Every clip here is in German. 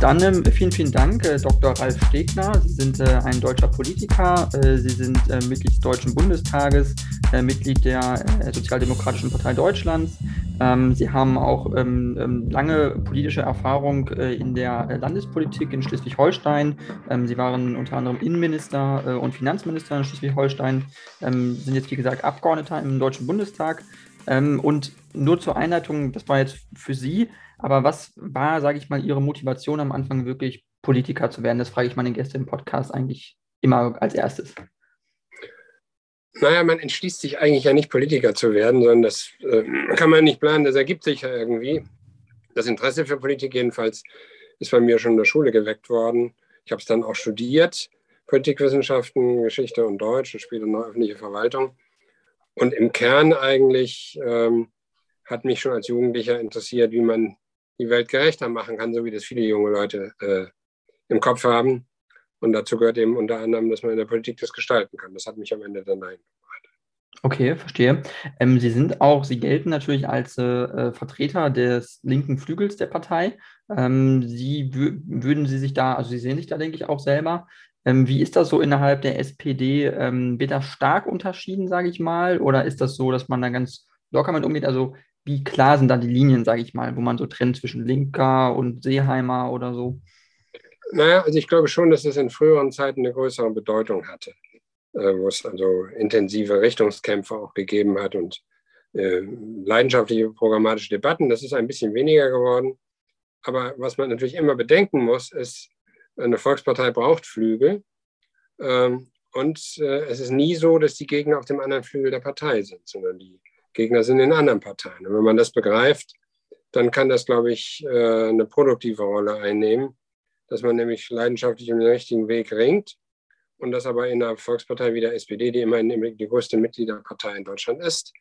Dann ähm, vielen, vielen Dank, äh, Dr. Ralf Stegner. Sie sind äh, ein deutscher Politiker. Äh, Sie sind äh, Mitglied des Deutschen Bundestages, äh, Mitglied der äh, Sozialdemokratischen Partei Deutschlands. Ähm, Sie haben auch ähm, ähm lange politische Erfahrung in der Landespolitik in Schleswig-Holstein. Ähm, Sie waren unter anderem Innenminister und Finanzminister in Schleswig-Holstein, ähm, sind jetzt, wie gesagt, Abgeordneter im Deutschen Bundestag. und nur zur Einleitung, das war jetzt für Sie. Aber was war, sage ich mal, Ihre Motivation am Anfang wirklich Politiker zu werden? Das frage ich meine Gäste im Podcast eigentlich immer als erstes. Naja, man entschließt sich eigentlich ja nicht Politiker zu werden, sondern das äh, kann man nicht planen, das ergibt sich ja irgendwie. Das Interesse für Politik jedenfalls ist bei mir schon in der Schule geweckt worden. Ich habe es dann auch studiert, Politikwissenschaften, Geschichte und Deutsch und später noch öffentliche Verwaltung. Und im Kern eigentlich ähm, hat mich schon als Jugendlicher interessiert, wie man die Welt gerechter machen kann, so wie das viele junge Leute äh, im Kopf haben. Und dazu gehört eben unter anderem, dass man in der Politik das gestalten kann. Das hat mich am Ende dann eingebracht. Okay, verstehe. Ähm, Sie sind auch, Sie gelten natürlich als äh, Vertreter des linken Flügels der Partei. Ähm, Sie würden Sie sich da, also Sie sehen sich da, denke ich, auch selber. Ähm, wie ist das so innerhalb der SPD? Ähm, wird das stark unterschieden, sage ich mal? Oder ist das so, dass man da ganz locker mit umgeht? Also wie klar sind da die Linien, sage ich mal, wo man so trennt zwischen Linker und Seeheimer oder so? Naja, also ich glaube schon, dass es in früheren Zeiten eine größere Bedeutung hatte, äh, wo es also intensive Richtungskämpfe auch gegeben hat und äh, leidenschaftliche programmatische Debatten. Das ist ein bisschen weniger geworden. Aber was man natürlich immer bedenken muss, ist, eine Volkspartei braucht Flügel. Ähm, und äh, es ist nie so, dass die Gegner auf dem anderen Flügel der Partei sind, sondern die Gegner sind in anderen Parteien. Und wenn man das begreift, dann kann das, glaube ich, äh, eine produktive Rolle einnehmen, dass man nämlich leidenschaftlich um den richtigen Weg ringt und das aber in einer Volkspartei wie der SPD, die immerhin die größte Mitgliederpartei in Deutschland ist,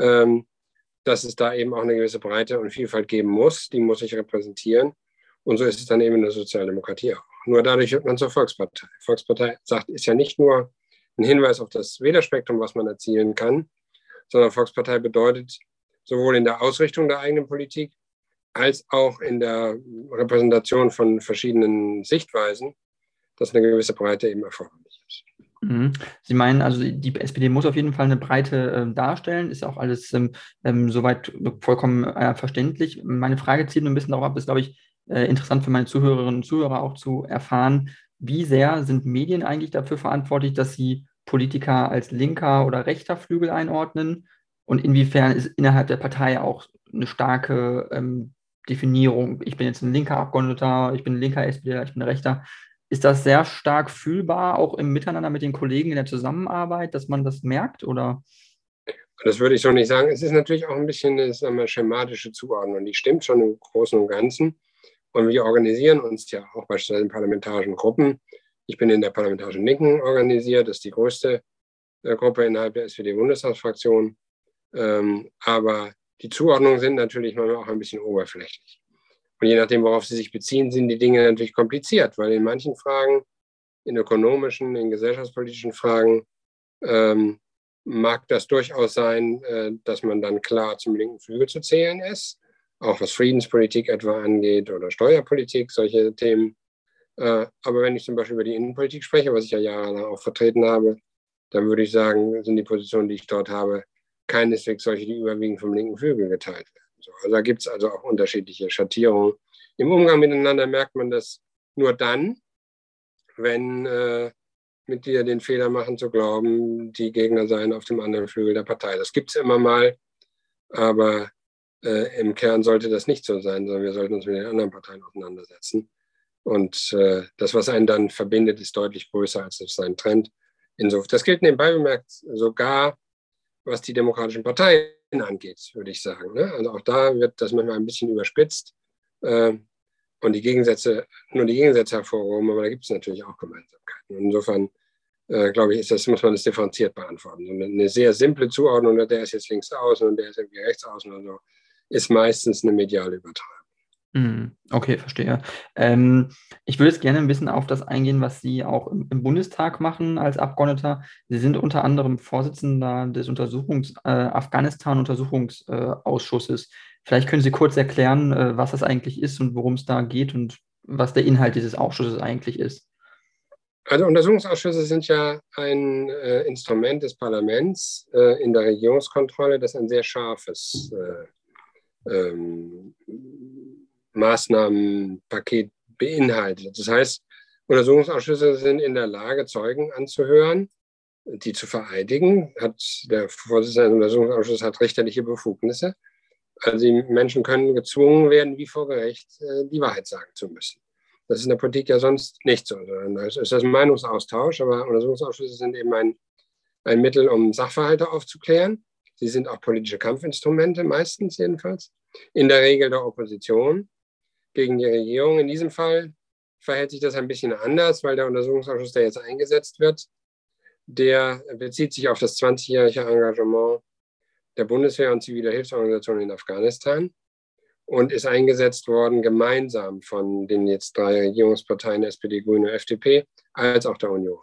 ähm, dass es da eben auch eine gewisse Breite und Vielfalt geben muss, die muss ich repräsentieren. Und so ist es dann eben in der Sozialdemokratie auch. Nur dadurch wird man zur Volkspartei. Volkspartei sagt, ist ja nicht nur ein Hinweis auf das Wählerspektrum, was man erzielen kann, sondern Volkspartei bedeutet sowohl in der Ausrichtung der eigenen Politik als auch in der Repräsentation von verschiedenen Sichtweisen, dass eine gewisse Breite eben erforderlich ist. Mhm. Sie meinen also, die SPD muss auf jeden Fall eine Breite äh, darstellen, ist auch alles ähm, ähm, soweit vollkommen äh, verständlich. Meine Frage zielt ein bisschen darauf ab, ist, glaube ich, äh, interessant für meine Zuhörerinnen und Zuhörer auch zu erfahren, wie sehr sind Medien eigentlich dafür verantwortlich, dass sie Politiker als linker oder rechter Flügel einordnen und inwiefern ist innerhalb der Partei auch eine starke ähm, Definierung, ich bin jetzt ein linker Abgeordneter, ich bin ein linker SPD, ich bin ein rechter. Ist das sehr stark fühlbar, auch im Miteinander mit den Kollegen in der Zusammenarbeit, dass man das merkt? Oder? Das würde ich so nicht sagen. Es ist natürlich auch ein bisschen eine schematische Zuordnung. Die stimmt schon im Großen und Ganzen. Und wir organisieren uns ja auch beispielsweise in parlamentarischen Gruppen. Ich bin in der Parlamentarischen Linken organisiert, das ist die größte äh, Gruppe innerhalb der SPD-Bundestagsfraktion. Ähm, aber die Zuordnungen sind natürlich manchmal auch ein bisschen oberflächlich. Und je nachdem, worauf sie sich beziehen, sind die Dinge natürlich kompliziert, weil in manchen Fragen, in ökonomischen, in gesellschaftspolitischen Fragen, ähm, mag das durchaus sein, äh, dass man dann klar zum linken Flügel zu zählen ist, auch was Friedenspolitik etwa angeht oder Steuerpolitik, solche Themen. Äh, aber wenn ich zum Beispiel über die Innenpolitik spreche, was ich ja jahrelang auch vertreten habe, dann würde ich sagen, sind die Positionen, die ich dort habe, keineswegs solche, die überwiegend vom linken Flügel geteilt werden. also da gibt es also auch unterschiedliche Schattierungen. Im Umgang miteinander merkt man das nur dann, wenn äh, Mitglieder den Fehler machen zu glauben, die Gegner seien auf dem anderen Flügel der Partei. Das gibt es immer mal, aber äh, im Kern sollte das nicht so sein, sondern wir sollten uns mit den anderen Parteien auseinandersetzen. Und äh, das, was einen dann verbindet, ist deutlich größer als sein Trend. Insofern, das gilt nebenbei bemerkt sogar, was die demokratischen Parteien angeht, würde ich sagen. Ne? Also auch da wird das manchmal ein bisschen überspitzt äh, und die Gegensätze, nur die Gegensätze hervorgehoben, aber da gibt es natürlich auch Gemeinsamkeiten. Und insofern äh, glaube ich, ist das, muss man das differenziert beantworten. Und eine sehr simple Zuordnung, der ist jetzt links außen und der ist irgendwie rechts außen oder so, ist meistens eine mediale Übertragung. Mhm. Okay, verstehe. Ähm, ich würde jetzt gerne ein bisschen auf das eingehen, was Sie auch im, im Bundestag machen als Abgeordneter. Sie sind unter anderem Vorsitzender des Untersuchungs, äh, Afghanistan-Untersuchungsausschusses. Vielleicht können Sie kurz erklären, äh, was das eigentlich ist und worum es da geht und was der Inhalt dieses Ausschusses eigentlich ist. Also Untersuchungsausschüsse sind ja ein äh, Instrument des Parlaments äh, in der Regierungskontrolle, das ein sehr scharfes äh, ähm, Maßnahmenpaket beinhaltet. Das heißt, Untersuchungsausschüsse sind in der Lage, Zeugen anzuhören, die zu vereidigen. Hat der Vorsitzende des Untersuchungsausschusses hat richterliche Befugnisse. Also die Menschen können gezwungen werden, wie vor Gericht äh, die Wahrheit sagen zu müssen. Das ist in der Politik ja sonst nicht so. Das ist das Meinungsaustausch, aber Untersuchungsausschüsse sind eben ein, ein Mittel, um Sachverhalte aufzuklären. Sie sind auch politische Kampfinstrumente, meistens jedenfalls. In der Regel der Opposition gegen die Regierung. In diesem Fall verhält sich das ein bisschen anders, weil der Untersuchungsausschuss, der jetzt eingesetzt wird, der bezieht sich auf das 20-jährige Engagement der Bundeswehr und ziviler Hilfsorganisationen in Afghanistan und ist eingesetzt worden gemeinsam von den jetzt drei Regierungsparteien SPD, Grüne, FDP, als auch der Union.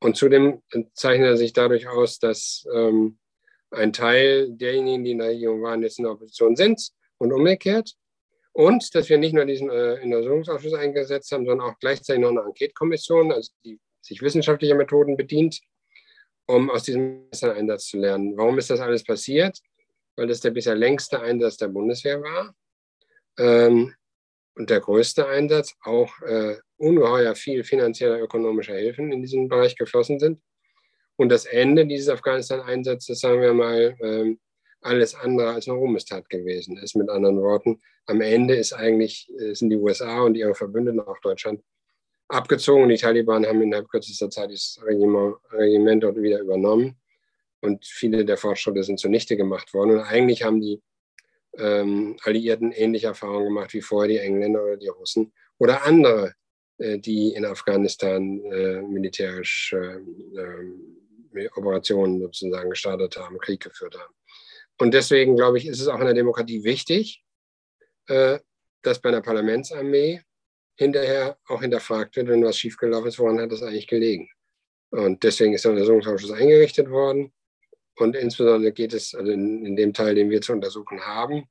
Und zudem zeichnet er sich dadurch aus, dass ähm, ein Teil derjenigen, die in der Regierung waren, jetzt in der Opposition sind und umgekehrt. Und dass wir nicht nur diesen äh, Untersuchungsausschuss eingesetzt haben, sondern auch gleichzeitig noch eine Enquete-Kommission, also die sich wissenschaftlicher Methoden bedient, um aus diesem Einsatz zu lernen. Warum ist das alles passiert? Weil das der bisher längste Einsatz der Bundeswehr war ähm, und der größte Einsatz, auch äh, ungeheuer viel finanzieller ökonomischer Hilfen in diesem Bereich geflossen sind. Und das Ende dieses Afghanistan-Einsatzes, sagen wir mal, ähm, alles andere als eine Ruhmestat gewesen ist. Mit anderen Worten, am Ende ist eigentlich, äh, sind die USA und ihre Verbündeten, auch Deutschland, abgezogen. Die Taliban haben innerhalb kürzester Zeit das Regiment, Regiment dort wieder übernommen und viele der Fortschritte sind zunichte gemacht worden. Und eigentlich haben die ähm, Alliierten ähnliche Erfahrungen gemacht wie vorher die Engländer oder die Russen oder andere, äh, die in Afghanistan äh, militärisch äh, Operationen sozusagen gestartet haben, Krieg geführt haben. Und deswegen, glaube ich, ist es auch in der Demokratie wichtig, äh, dass bei einer Parlamentsarmee hinterher auch hinterfragt wird, wenn was schiefgelaufen ist, woran hat das eigentlich gelegen. Und deswegen ist der Untersuchungsausschuss eingerichtet worden. Und insbesondere geht es also in, in, dem Teil, den wir zu untersuchen haben,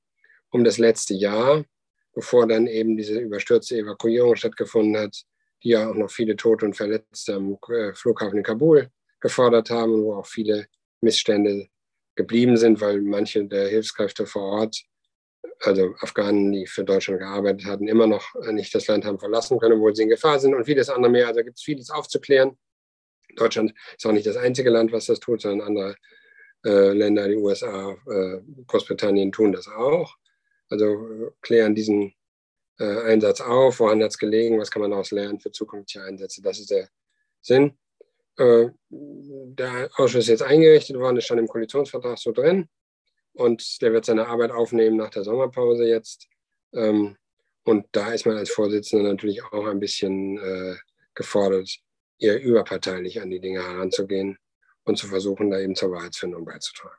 um das letzte Jahr, bevor dann eben diese überstürzte Evakuierung stattgefunden hat, die ja auch noch viele Tote und Verletzte am äh, Flughafen in Kabul gefordert haben, wo auch viele Missstände geblieben sind, weil manche der Hilfskräfte vor Ort, also Afghanen, die für Deutschland gearbeitet hatten, immer noch nicht das Land haben verlassen können, obwohl sie in Gefahr sind und vieles andere mehr. Also gibt es vieles aufzuklären. Deutschland ist auch nicht das einzige Land, was das tut, sondern andere äh, Länder, die USA, äh, Großbritannien tun das auch. Also klären diesen äh, Einsatz auf, woran hat es gelegen, was kann man daraus lernen für zukünftige Einsätze. Das ist der Sinn. Äh, der Ausschuss ist jetzt eingerichtet worden, ist schon im Koalitionsvertrag so drin. Und der wird seine Arbeit aufnehmen nach der Sommerpause jetzt. Ähm, und da ist man als Vorsitzender natürlich auch ein bisschen äh, gefordert, eher überparteilich an die Dinge heranzugehen und zu versuchen, da eben zur Wahrheitsfindung beizutragen.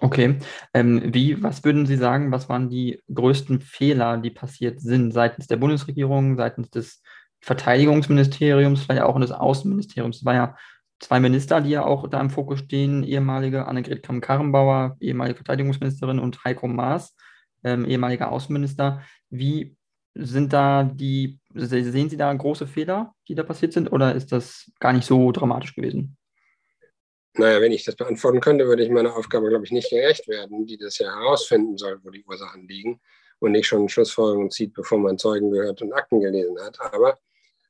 Okay. Ähm, wie, was würden Sie sagen, was waren die größten Fehler, die passiert sind seitens der Bundesregierung, seitens des Verteidigungsministeriums, vielleicht auch des Außenministeriums. Es waren ja zwei Minister, die ja auch da im Fokus stehen, ehemalige Annegret Kramp-Karrenbauer, ehemalige Verteidigungsministerin und Heiko Maas, ähm, ehemaliger Außenminister. Wie sind da die, sehen Sie da große Fehler, die da passiert sind, oder ist das gar nicht so dramatisch gewesen? Naja, wenn ich das beantworten könnte, würde ich meiner Aufgabe, glaube ich, nicht gerecht werden, die das ja herausfinden soll, wo die Ursachen liegen und nicht schon Schlussfolgerungen zieht, bevor man Zeugen gehört und Akten gelesen hat. Aber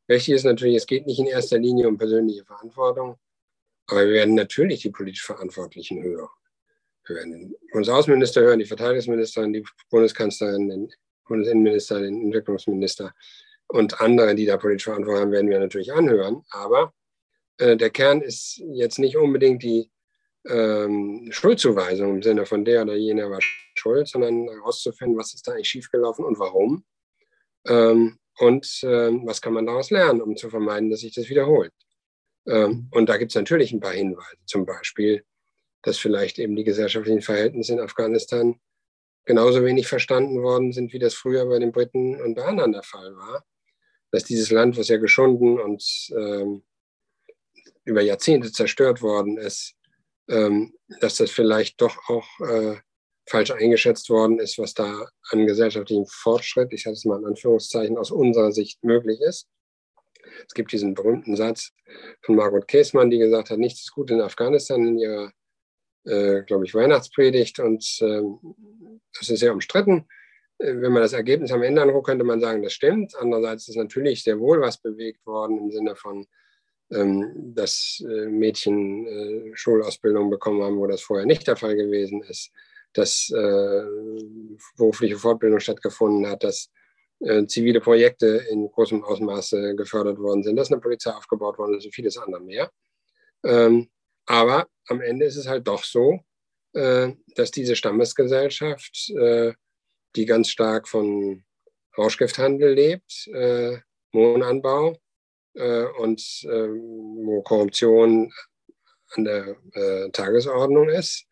Richtig ist natürlich, es geht nicht in erster Linie um persönliche Verantwortung, aber wir werden natürlich die politisch Verantwortlichen hören. Wir werden den Bundesaußenminister hören, die Verteidigungsministerin, die Bundeskanzlerin, den Bundesinnenminister, den Entwicklungsminister und andere, die da politisch Verantwortung haben, werden wir natürlich anhören. Aber äh, der Kern ist jetzt nicht unbedingt die ähm, Schuldzuweisung im Sinne von der oder jener war schuld, sondern herauszufinden, was ist da eigentlich schiefgelaufen und warum. Ähm, und ähm, was kann man daraus lernen, um zu vermeiden, dass sich das wiederholt. Ähm, und da gibt es natürlich ein paar Hinweise, zum Beispiel, dass vielleicht eben die gesellschaftlichen Verhältnisse in Afghanistan genauso wenig verstanden worden sind, wie das früher bei den Briten und bei anderen der Fall war. Dass dieses Land, was ja geschunden und ähm, über Jahrzehnte zerstört worden ist, ähm, dass das vielleicht doch auch äh, falsch eingeschätzt worden ist, was da an gesellschaftlichem Fortschritt, ich hatte es mal in Anführungszeichen, aus unserer Sicht möglich ist. Es gibt diesen berühmten Satz von Margot Käßmann, die gesagt hat, nichts ist gut in Afghanistan in ihrer, äh, glaube ich, Weihnachtspredigt. Und äh, das ist sehr umstritten. Äh, wenn man das Ergebnis am Ende anguckt, könnte man sagen, das stimmt. Andererseits ist natürlich sehr wohl was bewegt worden im Sinne von, ähm, dass äh, Mädchen äh, Schulausbildung bekommen haben, wo das vorher nicht der Fall gewesen ist, dass äh, berufliche Fortbildung stattgefunden hat, dass äh, zivile Projekte in großem Ausmaße gefördert worden sind, dass eine Polizei aufgebaut worden ist und vieles andere mehr. Ähm, aber am Ende ist es halt doch so, äh, dass diese Stammesgesellschaft, äh, die ganz stark von Rauschgifthandel lebt, äh, Mohnanbau äh, und ähm, wo Korruption an der Tagesordnung ist,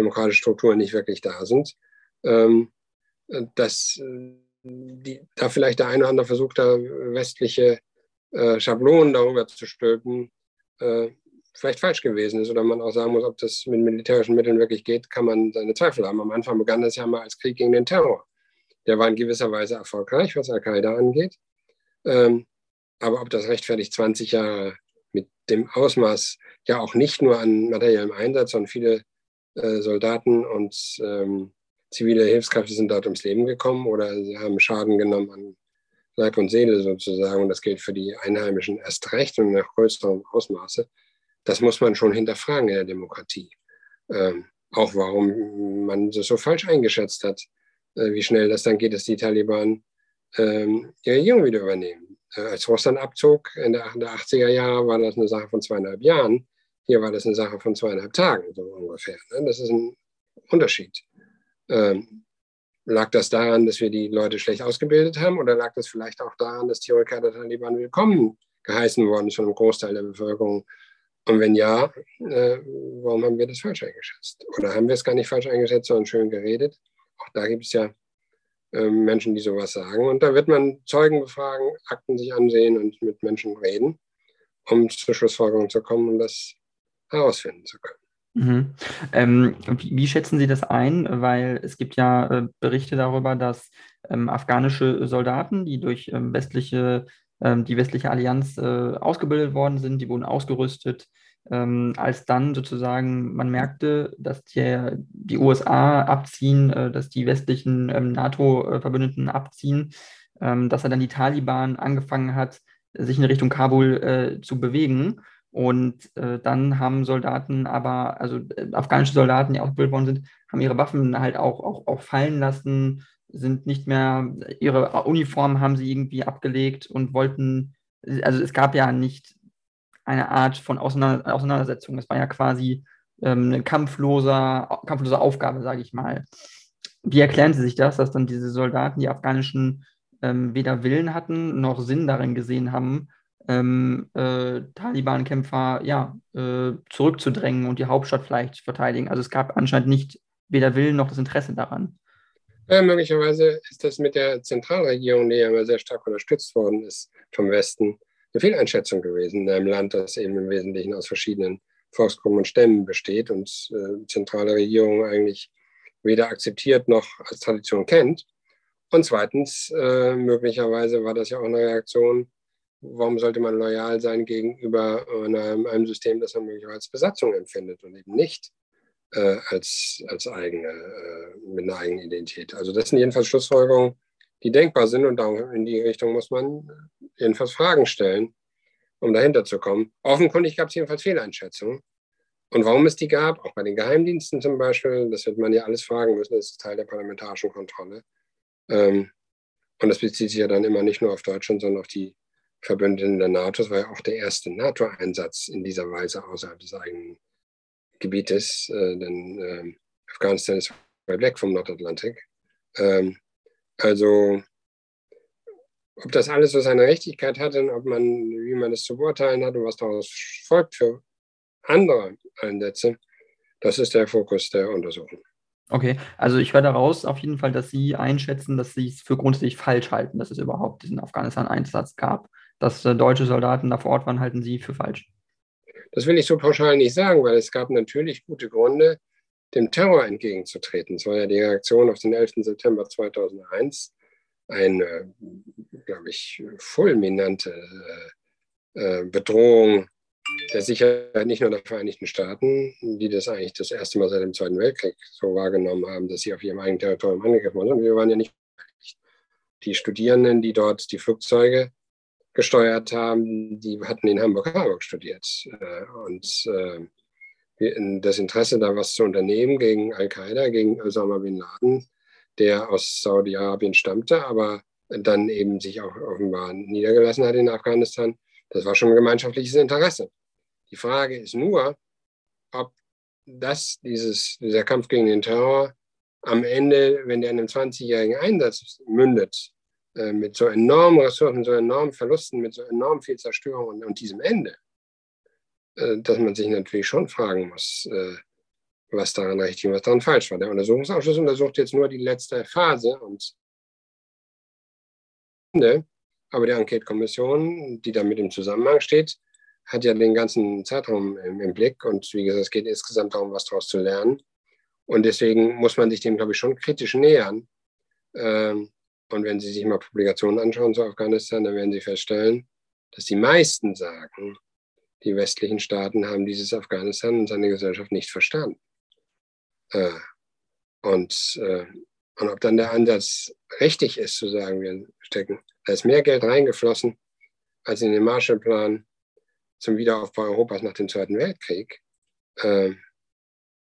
demokratische Strukturen nicht wirklich da sind, ähm, dass die, da vielleicht der eine oder andere versucht, da westliche äh, Schablonen darüber zu stülpen, äh, vielleicht falsch gewesen ist oder man auch sagen muss, ob das mit militärischen Mitteln wirklich geht, kann man seine Zweifel haben. Am Anfang begann das ja mal als Krieg gegen den Terror. Der war in gewisser Weise erfolgreich, was Al-Qaida angeht. Ähm, aber ob das rechtfertigt 20 Jahre mit dem Ausmaß ja auch nicht nur an materiellem Einsatz, sondern viele äh, Soldaten und ähm, zivile Hilfskräfte sind dort ums Leben gekommen oder sie haben Schaden genommen an Leib und Seele sozusagen. Und das gilt für die Einheimischen erst recht und nach größerem Ausmaße. Das muss man schon hinterfragen in der Demokratie. Ähm, auch warum man das so falsch eingeschätzt hat, äh, wie schnell das dann geht, dass die Taliban ähm, die Regierung wieder übernehmen. Äh, als Russland abzog in der, in der 80er Jahre war das eine Sache von zweieinhalb Jahren. Hier war das eine Sache von zweieinhalb Tagen, so ungefähr. Ne? Das ist ein Unterschied. Ähm, lag das daran, dass wir die Leute schlecht ausgebildet haben oder lag das vielleicht auch daran, dass die Rückkehr der Taliban willkommen geheißen worden ist von einem Großteil der Bevölkerung? Und wenn ja, äh, warum haben wir das falsch eingeschätzt? Oder haben wir es gar nicht falsch eingeschätzt, sondern schön geredet? Auch da gibt es ja äh, Menschen, die sowas sagen. Und da wird man Zeugen befragen, Akten sich ansehen und mit Menschen reden, um zur Schlussfolgerung zu kommen und herausfinden zu können. Mhm. Ähm, wie, wie, schätzen Sie das ein? Weil es gibt ja äh, Berichte darüber, dass ähm, afghanische Soldaten, die durch ähm, westliche, ähm, die westliche Allianz äh, ausgebildet worden sind, die wurden ausgerüstet, ähm, als dann sozusagen man merkte, dass der, die USA abziehen, äh, dass die westlichen ähm, NATO-Verbündeten abziehen, dass er dann die Taliban angefangen hat, sich in Richtung Kabul äh, zu bewegen und äh, dann haben Soldaten aber, also äh, afghanische Soldaten, die ausgebildet worden sind, haben ihre Waffen halt auch, auch, auch fallen lassen, sind nicht mehr, ihre Uniform haben sie irgendwie abgelegt und wollten, also es gab ja nicht eine Art von Auseinander Auseinandersetzung. Es war ja quasi ähm, eine kampfloser, kampflose Aufgabe, sage ich mal. Wie erklären Sie sich das, dass dann diese Soldaten, die afghanischen, ähm, weder Willen hatten noch Sinn darin gesehen haben, ähm, äh, Taliban-Kämpfer ja, äh, zurückzudrängen und die Hauptstadt vielleicht zu verteidigen. Also es gab anscheinend nicht weder Willen noch das Interesse daran. Ja, möglicherweise ist das mit der Zentralregierung, die ja immer sehr stark unterstützt worden ist vom Westen, eine Fehleinschätzung gewesen in einem Land, das eben im Wesentlichen aus verschiedenen Volksgruppen und Stämmen besteht und äh, zentrale Regierung eigentlich weder akzeptiert noch als Tradition kennt. Und zweitens, äh, möglicherweise war das ja auch eine Reaktion warum sollte man loyal sein gegenüber einem, einem System, das man möglicherweise als Besatzung empfindet und eben nicht äh, als, als eigene, äh, mit einer eigenen Identität. Also das sind jedenfalls Schlussfolgerungen, die denkbar sind und in die Richtung muss man jedenfalls Fragen stellen, um dahinter zu kommen. Offenkundig gab es jedenfalls Fehleinschätzungen. Und warum es die gab, auch bei den Geheimdiensten zum Beispiel, das wird man ja alles fragen müssen, das ist Teil der parlamentarischen Kontrolle. Ähm, und das bezieht sich ja dann immer nicht nur auf Deutschland, sondern auf die Verbündeten der NATO. Es war ja auch der erste NATO-Einsatz in dieser Weise außerhalb des eigenen Gebietes, äh, denn äh, Afghanistan ist weit weg vom Nordatlantik. Ähm, also, ob das alles so seine Richtigkeit hat und ob man, wie man es zu beurteilen hat und was daraus folgt für andere Einsätze, das ist der Fokus der Untersuchung. Okay, also ich höre daraus auf jeden Fall, dass Sie einschätzen, dass Sie es für grundsätzlich falsch halten, dass es überhaupt diesen Afghanistan-Einsatz gab dass äh, deutsche Soldaten da vor Ort waren, halten Sie für falsch? Das will ich so pauschal nicht sagen, weil es gab natürlich gute Gründe, dem Terror entgegenzutreten. Das war ja die Reaktion auf den 11. September 2001, eine, glaube ich, fulminante äh, Bedrohung der Sicherheit nicht nur der Vereinigten Staaten, die das eigentlich das erste Mal seit dem Zweiten Weltkrieg so wahrgenommen haben, dass sie auf ihrem eigenen Territorium angegriffen wurden. Wir waren ja nicht die Studierenden, die dort die Flugzeuge gesteuert haben, die hatten in Hamburg-Harburg studiert. Äh, und äh, das Interesse, da was zu unternehmen gegen Al-Qaida, gegen Osama bin Laden, der aus Saudi-Arabien stammte, aber dann eben sich auch offenbar niedergelassen hat in Afghanistan, das war schon ein gemeinschaftliches Interesse. Die Frage ist nur, ob das, dieses, dieser Kampf gegen den Terror am Ende, wenn der in einem 20-jährigen Einsatz mündet, äh, mit so enormen Ressourcen, so enormen Verlusten, mit so enorm viel Zerstörung und, und diesem Ende, äh, dass man sich natürlich schon fragen muss, äh, was daran richtig und was daran falsch war. Der Untersuchungsausschuss untersucht jetzt nur die letzte Phase und aber die Enquete-Kommission, die damit im Zusammenhang steht, hat ja den ganzen Zeitraum im, im, Blick. Und wie gesagt, es geht insgesamt darum, was daraus zu lernen. Und deswegen muss man sich dem, glaube ich, schon kritisch nähern. Ähm, und wenn Sie sich mal Publikationen anschauen zu Afghanistan, dann werden Sie feststellen, dass die meisten sagen, die westlichen Staaten haben dieses Afghanistan und seine Gesellschaft nicht verstanden. Äh, und, äh, und ob dann der Ansatz richtig ist, zu sagen, wir stecken, da ist mehr Geld reingeflossen als in den Marshallplan zum Wiederaufbau Europas nach dem Zweiten Weltkrieg, äh,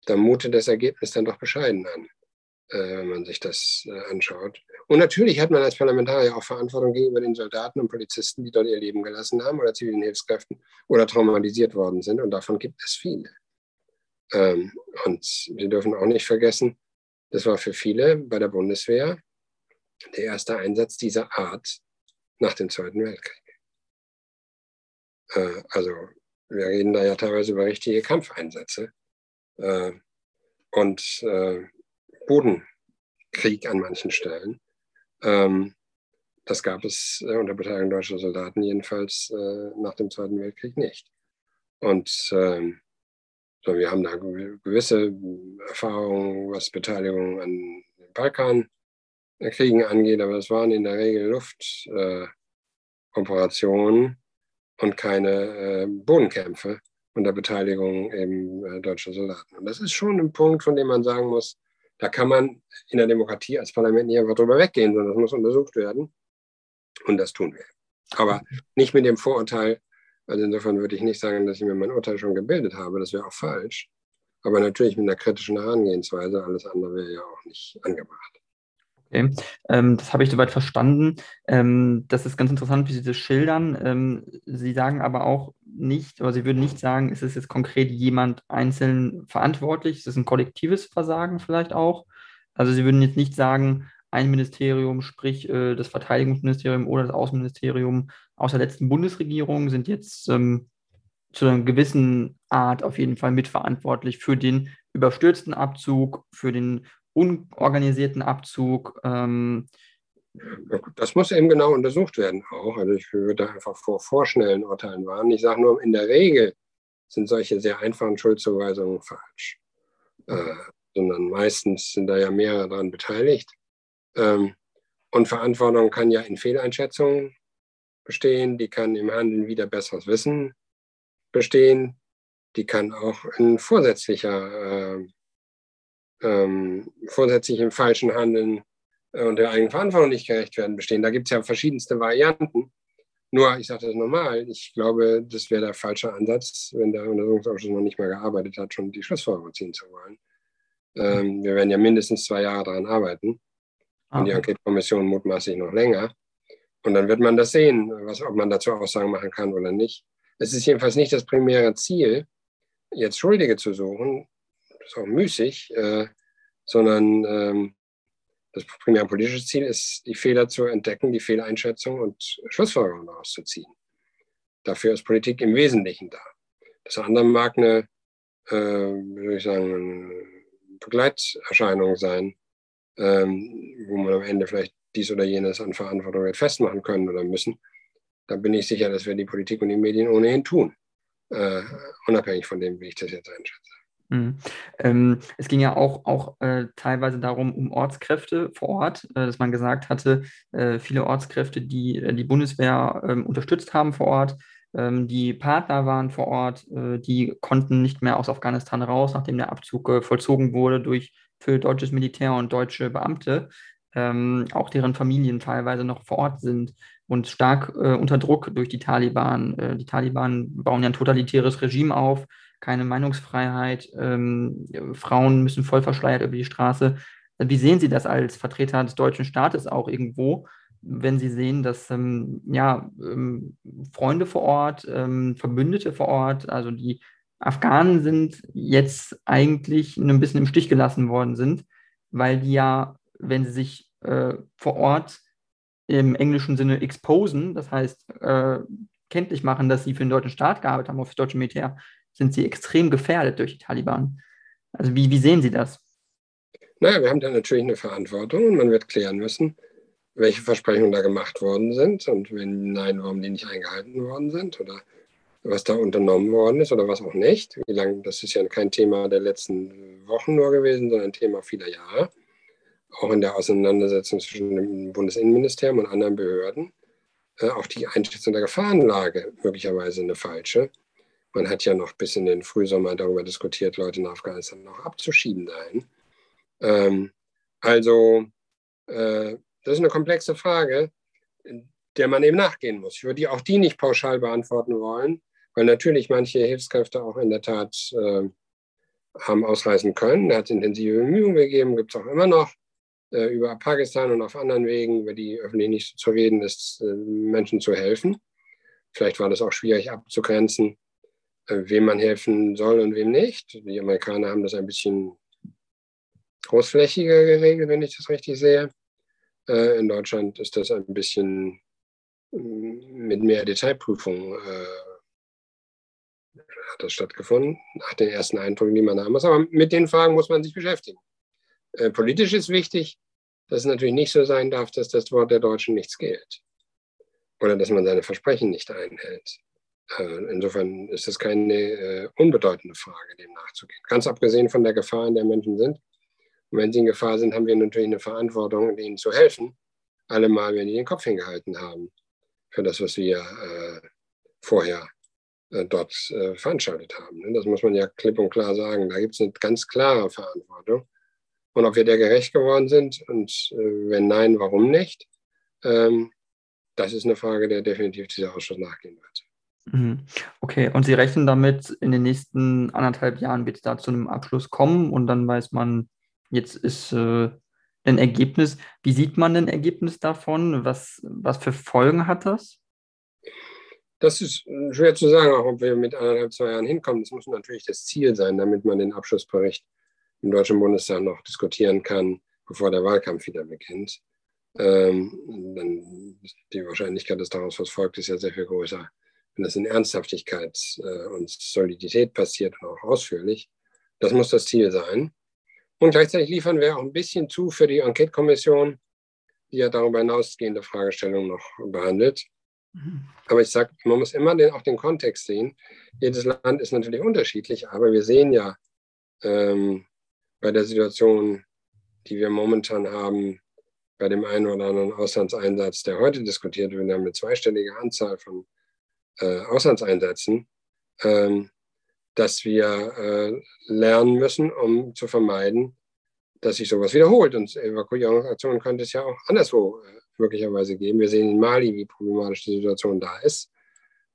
dann mutet das Ergebnis dann doch bescheiden an, wenn man sich das äh, anschaut. Und natürlich hat man als Parlamentarier auch Verantwortung gegenüber den Soldaten und Polizisten, die dort ihr Leben gelassen haben oder zivilen Hilfskräften oder traumatisiert worden sind. Und davon gibt es viele. Ähm, und wir dürfen auch nicht vergessen, das war für viele bei der Bundeswehr der erste Einsatz dieser Art nach dem Zweiten Weltkrieg. Äh, also wir reden da ja teilweise über richtige Kampfeinsätze äh, und äh, Bodenkrieg an manchen Stellen. Ähm, das gab es unter Beteiligung deutscher Soldaten jedenfalls nach dem Zweiten Weltkrieg nicht. Und ähm, so, wir haben da gewisse Erfahrungen, was Beteiligung an den Balkankriegen angeht, aber das waren in der Regel Luftoperationen und keine äh, Bodenkämpfe unter Beteiligung eben äh, deutscher Soldaten. Und das ist schon ein Punkt, von dem man sagen muss, da kann man in der Demokratie als Parlament nicht einfach drüber weggehen, sondern das muss untersucht werden. Und das tun wir. Aber nicht mit dem Vorurteil, also insofern würde ich nicht sagen, dass ich mir mein Urteil schon gebildet habe, das wäre auch falsch. Aber natürlich mit einer kritischen Herangehensweise, alles andere wäre ja auch nicht angebracht. Okay. Ähm, das habe ich soweit verstanden. Ähm, das ist ganz interessant, wie Sie das schildern. Ähm, Sie sagen aber auch nicht, oder Sie würden nicht sagen, ist es jetzt konkret jemand einzeln verantwortlich? Ist es ein kollektives Versagen vielleicht auch? Also Sie würden jetzt nicht sagen, ein Ministerium, sprich äh, das Verteidigungsministerium oder das Außenministerium aus der letzten Bundesregierung sind jetzt ähm, zu einer gewissen Art auf jeden Fall mitverantwortlich für den überstürzten Abzug, für den unorganisierten Abzug? Ähm das muss eben genau untersucht werden auch. Also ich würde einfach vor vorschnellen Urteilen warnen. Ich sage nur, in der Regel sind solche sehr einfachen Schuldzuweisungen falsch. Äh, sondern meistens sind da ja mehrere daran beteiligt. Ähm, und Verantwortung kann ja in Fehleinschätzungen bestehen, die kann im Handeln wieder besseres Wissen bestehen, die kann auch in vorsätzlicher äh, ähm, vorsätzlich im falschen Handeln äh, und der eigenen Verantwortung nicht gerecht werden bestehen. Da gibt es ja verschiedenste Varianten. Nur, ich sage das normal, ich glaube, das wäre der falsche Ansatz, wenn der Untersuchungsausschuss noch nicht mal gearbeitet hat, schon die Schlussfolgerung ziehen zu wollen. Ähm, wir werden ja mindestens zwei Jahre daran arbeiten und die Enquete-Kommission mutmaßlich noch länger. Und dann wird man das sehen, was, ob man dazu Aussagen machen kann oder nicht. Es ist jedenfalls nicht das primäre Ziel, jetzt Schuldige zu suchen, ist auch müßig, äh, sondern ähm, das primäre politische Ziel ist, die Fehler zu entdecken, die Fehleinschätzung und Schlussfolgerungen daraus zu ziehen. Dafür ist Politik im Wesentlichen da. Das andere mag eine, äh, würde ich sagen, eine Begleiterscheinung sein, ähm, wo man am Ende vielleicht dies oder jenes an Verantwortung festmachen können oder müssen. Da bin ich sicher, dass wir die Politik und die Medien ohnehin tun, äh, unabhängig von dem, wie ich das jetzt einschätze. Mhm. Ähm, es ging ja auch, auch äh, teilweise darum, um Ortskräfte vor Ort, äh, dass man gesagt hatte, äh, viele Ortskräfte, die äh, die Bundeswehr ähm, unterstützt haben vor Ort, ähm, die Partner waren vor Ort, äh, die konnten nicht mehr aus Afghanistan raus, nachdem der Abzug äh, vollzogen wurde durch für deutsches Militär und deutsche Beamte, ähm, auch deren Familien teilweise noch vor Ort sind und stark unter Druck durch die Taliban. die Taliban bauen ja ein totalitäres Regime auf keine Meinungsfreiheit, ähm, Frauen müssen voll verschleiert über die Straße. Wie sehen Sie das als Vertreter des deutschen Staates auch irgendwo, wenn Sie sehen, dass ähm, ja, ähm, Freunde vor Ort, ähm, Verbündete vor Ort, also die Afghanen sind jetzt eigentlich ein bisschen im Stich gelassen worden sind, weil die ja, wenn sie sich äh, vor Ort im englischen Sinne exposen, das heißt äh, kenntlich machen, dass sie für den deutschen Staat gearbeitet haben, auf das deutsche Militär, sind sie extrem gefährdet durch die Taliban. Also wie, wie sehen Sie das? Naja, wir haben da natürlich eine Verantwortung und man wird klären müssen, welche Versprechungen da gemacht worden sind und wenn nein, warum die nicht eingehalten worden sind oder was da unternommen worden ist oder was auch nicht. Wie lange, das ist ja kein Thema der letzten Wochen nur gewesen, sondern ein Thema vieler Jahre. Auch in der Auseinandersetzung zwischen dem Bundesinnenministerium und anderen Behörden. Äh, auch die Einschätzung der Gefahrenlage möglicherweise eine falsche. Man hat ja noch bis in den Frühsommer darüber diskutiert, Leute nach Afghanistan noch abzuschieben dahin. Ähm, also, äh, das ist eine komplexe Frage, der man eben nachgehen muss. Ich würde auch die nicht pauschal beantworten wollen, weil natürlich manche Hilfskräfte auch in der Tat äh, haben ausreisen können. Da hat es intensive Bemühungen gegeben, gibt es auch immer noch äh, über Pakistan und auf anderen Wegen, über die öffentlich nicht zu reden ist, äh, Menschen zu helfen. Vielleicht war das auch schwierig abzugrenzen, wem man helfen soll und wem nicht. Die Amerikaner haben das ein bisschen großflächiger geregelt, wenn ich das richtig sehe. Äh, in Deutschland ist das ein bisschen mm, mit mehr Detailprüfung äh, hat das stattgefunden, nach den ersten Eindrücken, die man haben muss. Aber mit den Fragen muss man sich beschäftigen. politisch ist wichtig, dass es natürlich nicht so sein darf, dass das Wort der Deutschen nichts gilt. Oder dass man seine Versprechen nicht einhält. Äh, insofern ist es keine äh, unbedeutende Frage, dem nachzugehen. Ganz abgesehen von der Gefahr, in der Menschen sind. Und wenn sie in Gefahr sind, haben wir natürlich eine Verantwortung, ihnen zu helfen, allemal, wenn die den Kopf hingehalten haben für das, was wir äh, vorher dort veranstaltet haben. Ne? Das muss man ja klipp und klar sagen. Da gibt es eine ganz klare Verantwortung. Und ob wir der gerecht geworden sind und wenn nein, warum nicht, ähm, das ist eine Frage, der definitiv dieser Ausschuss nachgehen wird. Mhm. Okay, und Sie rechnen damit, in den nächsten anderthalb Jahren wird es da zu einem Abschluss kommen und dann weiß man, jetzt ist äh, ein Ergebnis. Wie sieht man ein Ergebnis davon? Was, was für Folgen hat das? Das ist schwer zu sagen, auch ob wir mit anderthalb, zwei Jahren hinkommen. Das muss natürlich das Ziel sein, damit man den Abschlussbericht im Deutschen Bundestag noch diskutieren kann, bevor der Wahlkampf wieder beginnt. Ähm, dann die Wahrscheinlichkeit, dass daraus was folgt, ist ja sehr viel größer wenn das in Ernsthaftigkeit äh, und Solidität passiert und auch ausführlich. Das muss das Ziel sein. Und gleichzeitig liefern wir auch ein bisschen zu für die Enquete-Kommission, die ja darüber hinausgehende Fragestellungen noch behandelt. Mhm. Aber ich sage, man muss immer den, auch den Kontext sehen. Jedes Land ist natürlich unterschiedlich, aber wir sehen ja ähm, bei der Situation, die wir momentan haben, bei dem einen oder anderen Auslandseinsatz, der heute diskutiert wird, wir haben eine zweistellige Anzahl von äh, Auslandseinsätzen, ähm, dass wir äh, lernen müssen, um zu vermeiden, dass sich sowas wiederholt. Und Evakuierungsaktionen könnte es ja auch anderswo äh, möglicherweise geben. Wir sehen in Mali, wie problematisch die Situation da ist.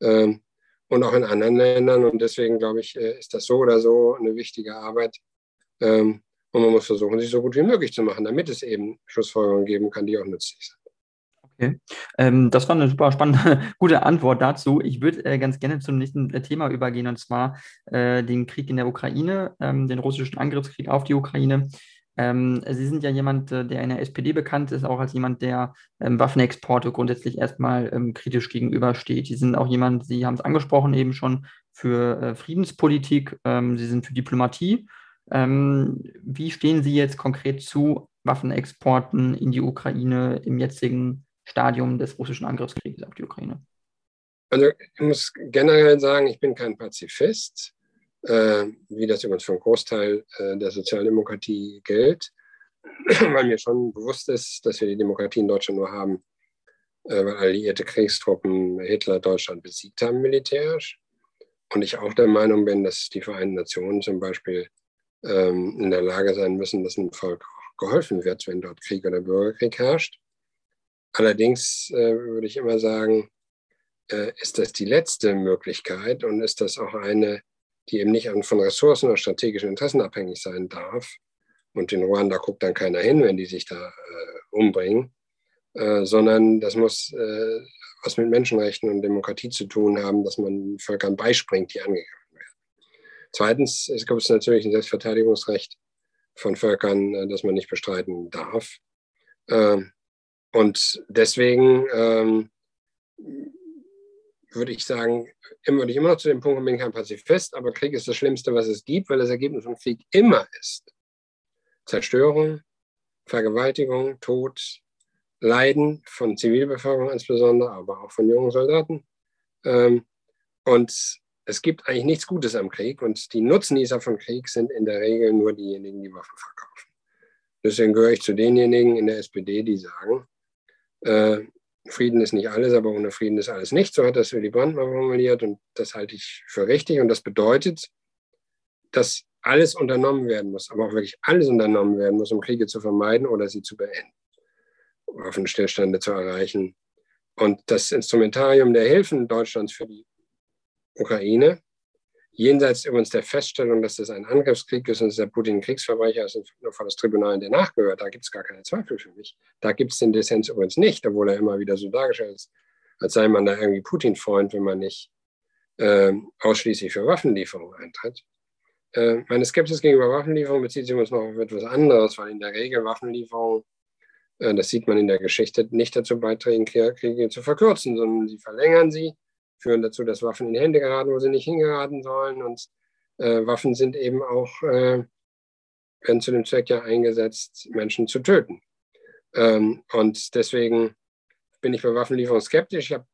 Ähm, und auch in anderen Ländern. Und deswegen glaube ich, äh, ist das so oder so eine wichtige Arbeit. Ähm, und man muss versuchen, sich so gut wie möglich zu machen, damit es eben Schlussfolgerungen geben kann, die auch nützlich sind. Okay. Ähm, das war eine super spannende, gute Antwort dazu. Ich würde äh, ganz gerne zum nächsten äh, Thema übergehen, und zwar äh, den Krieg in der Ukraine, ähm, den russischen Angriffskrieg auf die Ukraine. Ähm, Sie sind ja jemand, äh, der in der SPD bekannt ist, auch als jemand, der ähm, Waffenexporte grundsätzlich erstmal ähm, kritisch gegenübersteht. Sie sind auch jemand, Sie haben es angesprochen eben schon, für äh, Friedenspolitik, ähm, Sie sind für Diplomatie. wie stehen Sie jetzt konkret zu Waffenexporten in die Ukraine im jetzigen Stadium des russischen Angriffskrieges auf die Ukraine? Also ich muss generell sagen, ich bin kein Pazifist. äh, wie das übrigens für einen Großteil äh, der Sozialdemokratie gilt, weil mir schon bewusst ist, dass wir die Demokratie in Deutschland nur haben, äh, weil alliierte Kriegstruppen Hitler Deutschland besiegt haben militärisch. Und ich auch der Meinung bin, dass die Vereinten Nationen zum Beispiel ähm, in der Lage sein müssen, dass einem Volk geholfen wird, wenn dort Krieg oder Bürgerkrieg herrscht. Allerdings äh, würde ich immer sagen, äh, ist das die letzte Möglichkeit und ist das auch eine, die eben nicht von Ressourcen oder strategischen Interessen abhängig sein darf. Und in Ruanda guckt dann keiner hin, wenn die sich da äh, umbringen, äh, sondern das muss äh, was mit Menschenrechten und Demokratie zu tun haben, dass man Völkern beispringt, die angegriffen werden. Zweitens es gibt es natürlich ein Selbstverteidigungsrecht von Völkern, äh, das man nicht bestreiten darf. Ähm, und deswegen ähm, würde ich sagen, würde ich immer noch zu dem Punkt, bin kein Pazifist, aber Krieg ist das Schlimmste, was es gibt, weil das Ergebnis von Krieg immer ist Zerstörung, Vergewaltigung, Tod, Leiden von Zivilbevölkerung insbesondere, aber auch von jungen Soldaten. Ähm, und es gibt eigentlich nichts Gutes am Krieg und die Nutznießer von Krieg sind in der Regel nur diejenigen, die Waffen verkaufen. Deswegen gehöre ich zu denjenigen in der SPD, die sagen, äh, Frieden ist nicht alles, aber ohne Frieden ist alles nicht. So hat das Willy Brandt mal formuliert und das halte ich für richtig. Und das bedeutet, dass alles unternommen werden muss, aber auch wirklich alles unternommen werden muss, um Kriege zu vermeiden oder sie zu beenden, Waffenstillstände zu erreichen. Und das Instrumentarium der Hilfen Deutschlands für die Ukraine, jenseits übrigens der Feststellung, dass das ein Angriffskrieg ist und dass der Putin ein Kriegsverbrecher ist und nur vor das Tribunal der nachgehört, da gibt es gar keine Zweifel für mich. Da gibt es den Dissens übrigens nicht, obwohl er immer wieder so dargestellt ist, als sei man da irgendwie Putin-Freund, wenn man nicht äh, ausschließlich für Waffenlieferungen eintritt. Äh, meine Skepsis gegenüber Waffenlieferungen bezieht sich übrigens noch auf etwas anderes, weil in der Regel Waffenlieferungen, äh, das sieht man in der Geschichte, nicht dazu beitragen, Kriege zu verkürzen, sondern sie verlängern sie führen dazu, dass Waffen in Hände geraten, wo sie nicht hingeraten sollen. Und äh, Waffen sind eben auch, äh, werden zu dem Zweck ja eingesetzt, Menschen zu töten. Ähm, und deswegen bin ich bei Waffenlieferung skeptisch. Ich habe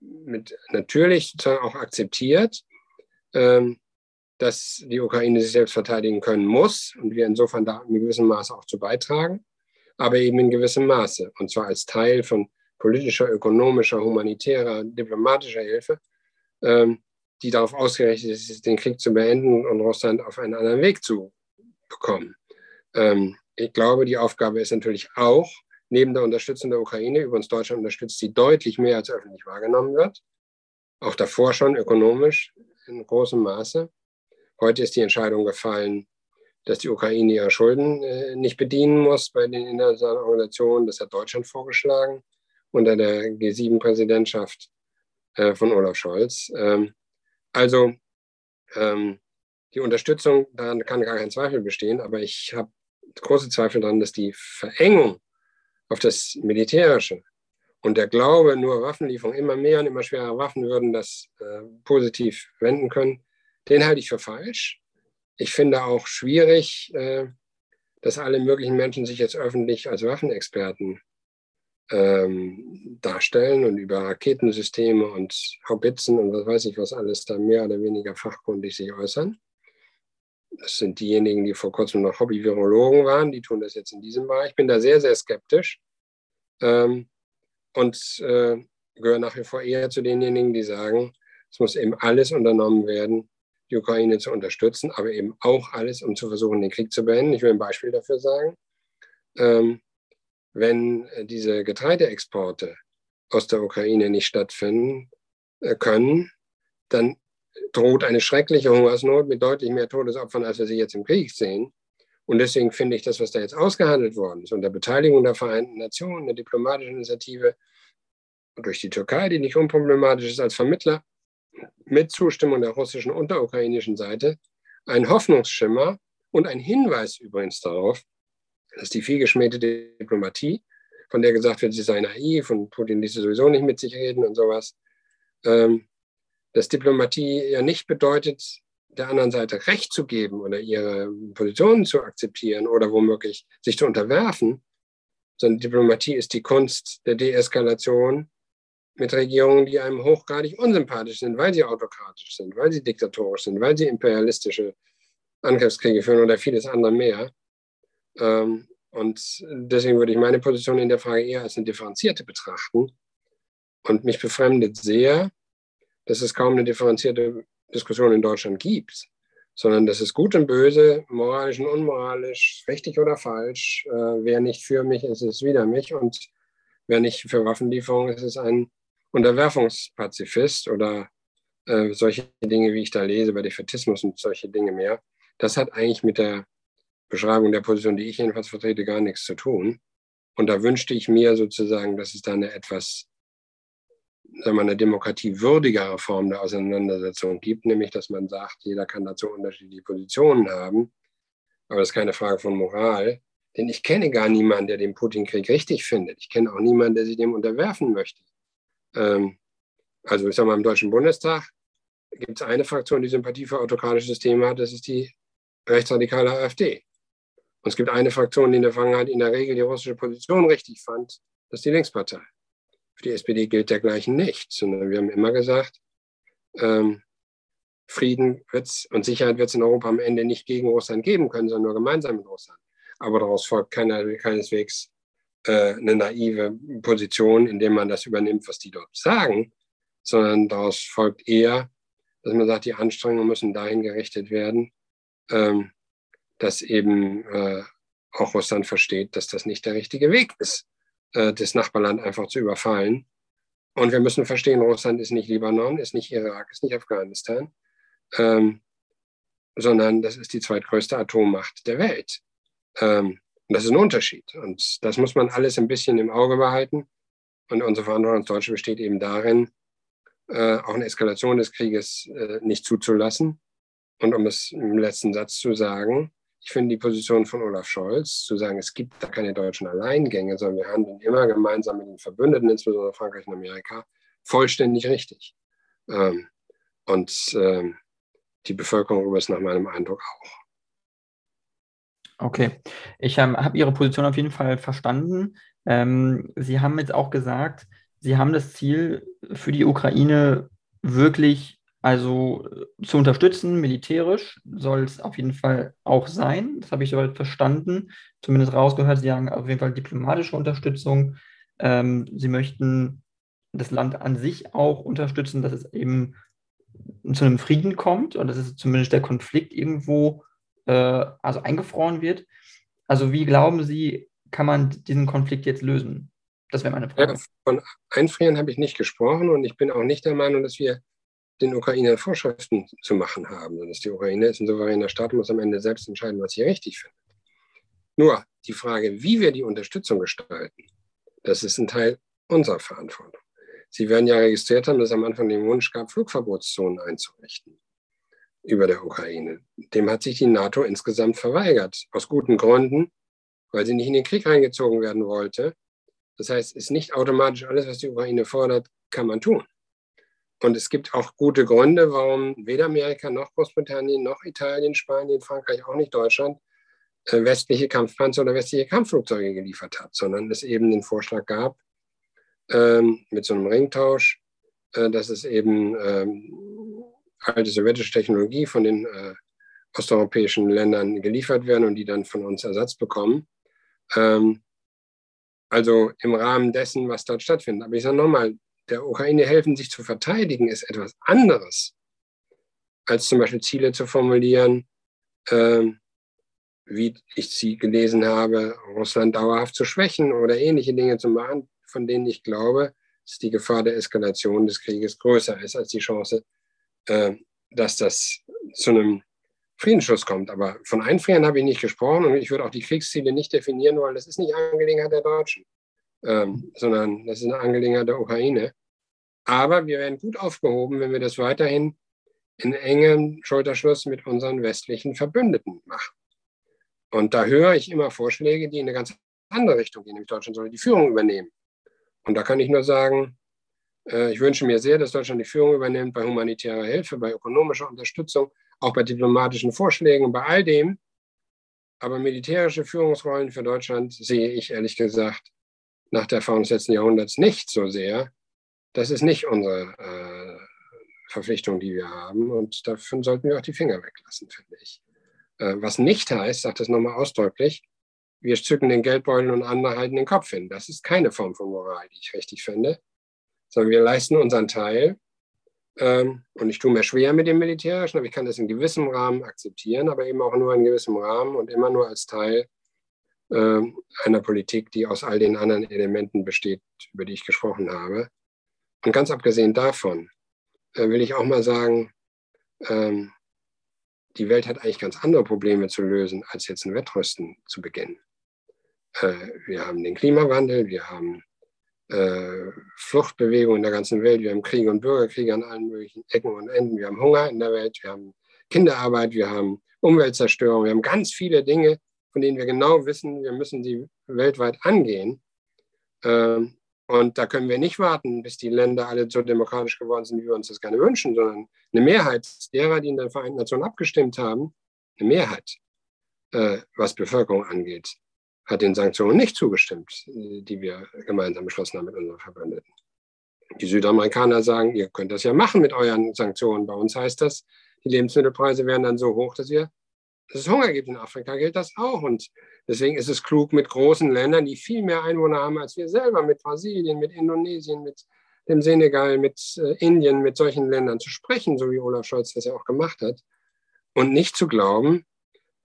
mit natürlich auch akzeptiert, ähm, dass die Ukraine sich selbst verteidigen können muss und wir insofern da in gewissem Maße auch zu beitragen, aber eben in gewissem Maße und zwar als Teil von politischer, ökonomischer, humanitärer, diplomatischer Hilfe, ähm, die darauf ausgerichtet ist, den Krieg zu beenden und Russland auf einen anderen Weg zu bekommen. Ähm, ich glaube, die Aufgabe ist natürlich auch, neben der Unterstützung der Ukraine, übrigens Deutschland unterstützt sie deutlich mehr, als öffentlich wahrgenommen wird, auch davor schon ökonomisch in großem Maße. Heute ist die Entscheidung gefallen, dass die Ukraine ihre Schulden äh, nicht bedienen muss bei den internationalen Organisationen. Das hat Deutschland vorgeschlagen unter der G7-Präsidentschaft äh, von Olaf Scholz. Ähm, also ähm, die Unterstützung, daran kann gar kein Zweifel bestehen, aber ich habe große Zweifel daran, dass die Verengung auf das Militärische und der Glaube, nur Waffenlieferung, immer mehr und immer schwerer Waffen würden das äh, positiv wenden können, den halte ich für falsch. Ich finde auch schwierig, äh, dass alle möglichen Menschen sich jetzt öffentlich als Waffenexperten ähm, darstellen und über Raketensysteme und Haubitzen und was weiß ich was alles da mehr oder weniger fachkundig sich äußern. Das sind diejenigen, die vor kurzem noch Hobby-Virologen waren, die tun das jetzt in diesem Bereich. Ich bin da sehr, sehr skeptisch ähm, und äh, gehöre nach wie vor eher zu denjenigen, die sagen, es muss eben alles unternommen werden, die Ukraine zu unterstützen, aber eben auch alles, um zu versuchen, den Krieg zu beenden. Ich will ein Beispiel dafür sagen. Ähm, wenn äh, diese Getreideexporte aus der Ukraine nicht stattfinden äh, können, dann droht eine schreckliche Hungersnot mit deutlich mehr Todesopfern, als wir sie jetzt im Krieg sehen. Und deswegen finde ich das, was da jetzt ausgehandelt worden ist, unter Beteiligung der Vereinten Nationen, der diplomatischen Initiative, durch die Türkei, die nicht unproblematisch ist als Vermittler, mit Zustimmung der russischen und der ukrainischen Seite, ein Hoffnungsschimmer und ein Hinweis übrigens darauf, das ist die vielgeschmähte Diplomatie, von der gesagt wird, sie sei naiv und Putin ließe sowieso nicht mit sich reden und sowas. Ähm, dass Diplomatie ja nicht bedeutet, der anderen Seite Recht zu geben oder ihre Positionen zu akzeptieren oder womöglich sich zu unterwerfen, sondern Diplomatie ist die Kunst der Deeskalation mit Regierungen, die einem hochgradig unsympathisch sind, weil sie autokratisch sind, weil sie diktatorisch sind, weil sie imperialistische Angriffskriege führen oder vieles andere mehr. Ähm, und deswegen würde ich meine Position in der Frage eher als eine differenzierte betrachten. Und mich befremdet sehr, dass es kaum eine differenzierte Diskussion in Deutschland gibt, sondern dass es gut und böse, moralisch und unmoralisch, richtig oder falsch, äh, wer nicht für mich ist, ist wieder mich und wer nicht für Waffenlieferung ist, ist ein Unterwerfungspazifist oder äh, solche Dinge, wie ich da lese, bei Defetismus und solche Dinge mehr. Das hat eigentlich mit der Beschreibung der Position, die ich jedenfalls vertrete, gar nichts zu tun. Und da wünschte ich mir sozusagen, dass es da eine etwas, sagen wir, eine demokratiewürdigere Form der Auseinandersetzung gibt, nämlich dass man sagt, jeder kann dazu unterschiedliche Positionen haben. Aber das ist keine Frage von Moral. Denn ich kenne gar niemanden, der den Putin-Krieg richtig findet. Ich kenne auch niemanden, der sich dem unterwerfen möchte. Ähm, also ich sage mal, im Deutschen Bundestag gibt es eine Fraktion, die Sympathie für autokratische Systeme hat, das ist die rechtsradikale AfD. Und es gibt eine Fraktion, die in der Vergangenheit in der Regel die russische Position richtig fand, das ist die Linkspartei. Für die SPD gilt dergleichen nicht, sondern wir haben immer gesagt, ähm, Frieden wird's und Sicherheit wird es in Europa am Ende nicht gegen Russland geben können, sondern nur gemeinsam mit Russland. Aber daraus folgt keiner, keineswegs äh, eine naive Position, indem man das übernimmt, was die dort sagen, sondern daraus folgt eher, dass man sagt, die Anstrengungen müssen dahin gerichtet werden, ähm, dass eben äh, auch Russland versteht, dass das nicht der richtige Weg ist, äh, das Nachbarland einfach zu überfallen. Und wir müssen verstehen, Russland ist nicht Libanon, ist nicht Irak, ist nicht Afghanistan, ähm, sondern das ist die zweitgrößte Atommacht der Welt. Ähm, und das ist ein Unterschied. Und das muss man alles ein bisschen im Auge behalten. Und unsere Verantwortung als Deutsche besteht eben darin, äh, auch eine Eskalation des Krieges äh, nicht zuzulassen. Und um es im letzten Satz zu sagen, ich finde die Position von Olaf Scholz, zu sagen, es gibt da keine deutschen Alleingänge, sondern wir handeln immer gemeinsam mit den Verbündeten, insbesondere Frankreich und Amerika, vollständig richtig. Ähm, und ähm, die Bevölkerung über es nach meinem Eindruck auch. Okay, ich ähm, habe Ihre Position auf jeden Fall verstanden. Ähm, Sie haben jetzt auch gesagt, Sie haben das Ziel für die Ukraine wirklich also äh, zu unterstützen, militärisch soll es auf jeden Fall auch sein. Das habe ich soweit verstanden, zumindest rausgehört. Sie haben auf jeden Fall diplomatische Unterstützung. Ähm, Sie möchten das Land an sich auch unterstützen, dass es eben zu einem Frieden kommt oder dass es zumindest der Konflikt irgendwo äh, also eingefroren wird. Also wie glauben Sie, kann man diesen Konflikt jetzt lösen? Das wäre meine Frage. Ja, von Einfrieren habe ich nicht gesprochen und ich bin auch nicht der Meinung, dass wir den Ukrainern Vorschriften zu machen haben. Und dass die Ukraine ist ein souveräner Staat, muss am Ende selbst entscheiden, was sie richtig findet. Nur die Frage, wie wir die Unterstützung gestalten, das ist ein Teil unserer Verantwortung. Sie werden ja registriert haben, dass es am Anfang den Wunsch gab, Flugverbotszonen einzurichten über der Ukraine. Dem hat sich die NATO insgesamt verweigert, aus guten Gründen, weil sie nicht in den Krieg reingezogen werden wollte. Das heißt, es ist nicht automatisch alles, was die Ukraine fordert, kann man tun. Und es gibt auch gute Gründe, warum weder Amerika noch Großbritannien noch Italien, Spanien, Frankreich, auch nicht Deutschland äh, westliche Kampfpanzer oder westliche Kampfflugzeuge geliefert hat, sondern es eben den Vorschlag gab, ähm, mit so einem Ringtausch, äh, dass es eben ähm, alte sowjetische Technologie von den äh, osteuropäischen Ländern geliefert werden und die dann von uns Ersatz bekommen. Ähm, also im Rahmen dessen, was dort stattfindet. Aber ich sage nochmal, der Ukraine helfen, sich zu verteidigen, ist etwas anderes, als zum Beispiel Ziele zu formulieren, ähm, wie ich sie gelesen habe, Russland dauerhaft zu schwächen oder ähnliche Dinge zu machen, von denen ich glaube, dass die Gefahr der Eskalation des Krieges größer ist als die Chance, äh, dass das zu einem Friedensschluss kommt. Aber von Einfrieren habe ich nicht gesprochen und ich würde auch die Kriegsziele nicht definieren wollen. Das ist nicht Angelegenheit der Deutschen ähm, sondern das ist eine Angelegenheit der Ukraine. Aber wir werden gut aufgehoben, wenn wir das weiterhin in engem Schulterschluss mit unseren westlichen Verbündeten machen. Und da höre ich immer Vorschläge, die in eine ganz andere Richtung gehen, nämlich Deutschland soll die Führung übernehmen. Und da kann ich nur sagen, äh, ich wünsche mir sehr, dass Deutschland die Führung übernimmt bei humanitärer Hilfe, bei ökonomischer Unterstützung, auch bei diplomatischen Vorschlägen und bei all dem. Aber militärische Führungsrollen für Deutschland sehe ich ehrlich gesagt nach der Erfahrung des letzten Jahrhunderts nicht so sehr. Das ist nicht unsere äh, Verpflichtung, die wir haben. Und davon sollten wir auch die Finger weglassen, finde ich. Äh, was nicht heißt, sagt das nochmal ausdrücklich, wir zücken den Geldbeutel und andere halten den Kopf hin. Das ist keine Form von Moral, die ich richtig finde, sondern wir leisten unseren Teil. Ähm, und ich tue mir schwer mit dem Militärischen, aber ich kann das in gewissem Rahmen akzeptieren, aber eben auch nur in gewissem Rahmen und immer nur als Teil einer Politik, die aus all den anderen Elementen besteht, über die ich gesprochen habe. Und ganz abgesehen davon äh, will ich auch mal sagen, ähm, die Welt hat eigentlich ganz andere Probleme zu lösen, als jetzt ein Wettrüsten zu beginnen. Äh, wir haben den Klimawandel, wir haben äh, Fluchtbewegungen in der ganzen Welt, wir haben Kriege und Bürgerkriege an allen möglichen Ecken und Enden, wir haben Hunger in der Welt, wir haben Kinderarbeit, wir haben Umweltzerstörung, wir haben ganz viele Dinge, von denen wir genau wissen, wir müssen sie weltweit angehen. Ähm, und da können wir nicht warten, bis die Länder alle so demokratisch geworden sind, wie wir uns das gerne wünschen, sondern eine Mehrheit derer, die in den Vereinten Nationen abgestimmt haben, eine Mehrheit, äh, was Bevölkerung angeht, hat den Sanktionen nicht zugestimmt, die wir gemeinsam beschlossen haben mit unseren Verbündeten. Die Südamerikaner sagen, ihr könnt das ja machen mit euren Sanktionen. Bei uns heißt das, die Lebensmittelpreise werden dann so hoch, dass, dass es Hunger gibt. In Afrika gilt das auch. Und deswegen ist es klug, mit großen Ländern, die viel mehr Einwohner haben als wir selber, mit Brasilien, mit Indonesien, mit dem Senegal, mit äh, Indien, mit solchen Ländern zu sprechen, so wie Olaf Scholz das ja auch gemacht hat. Und nicht zu glauben,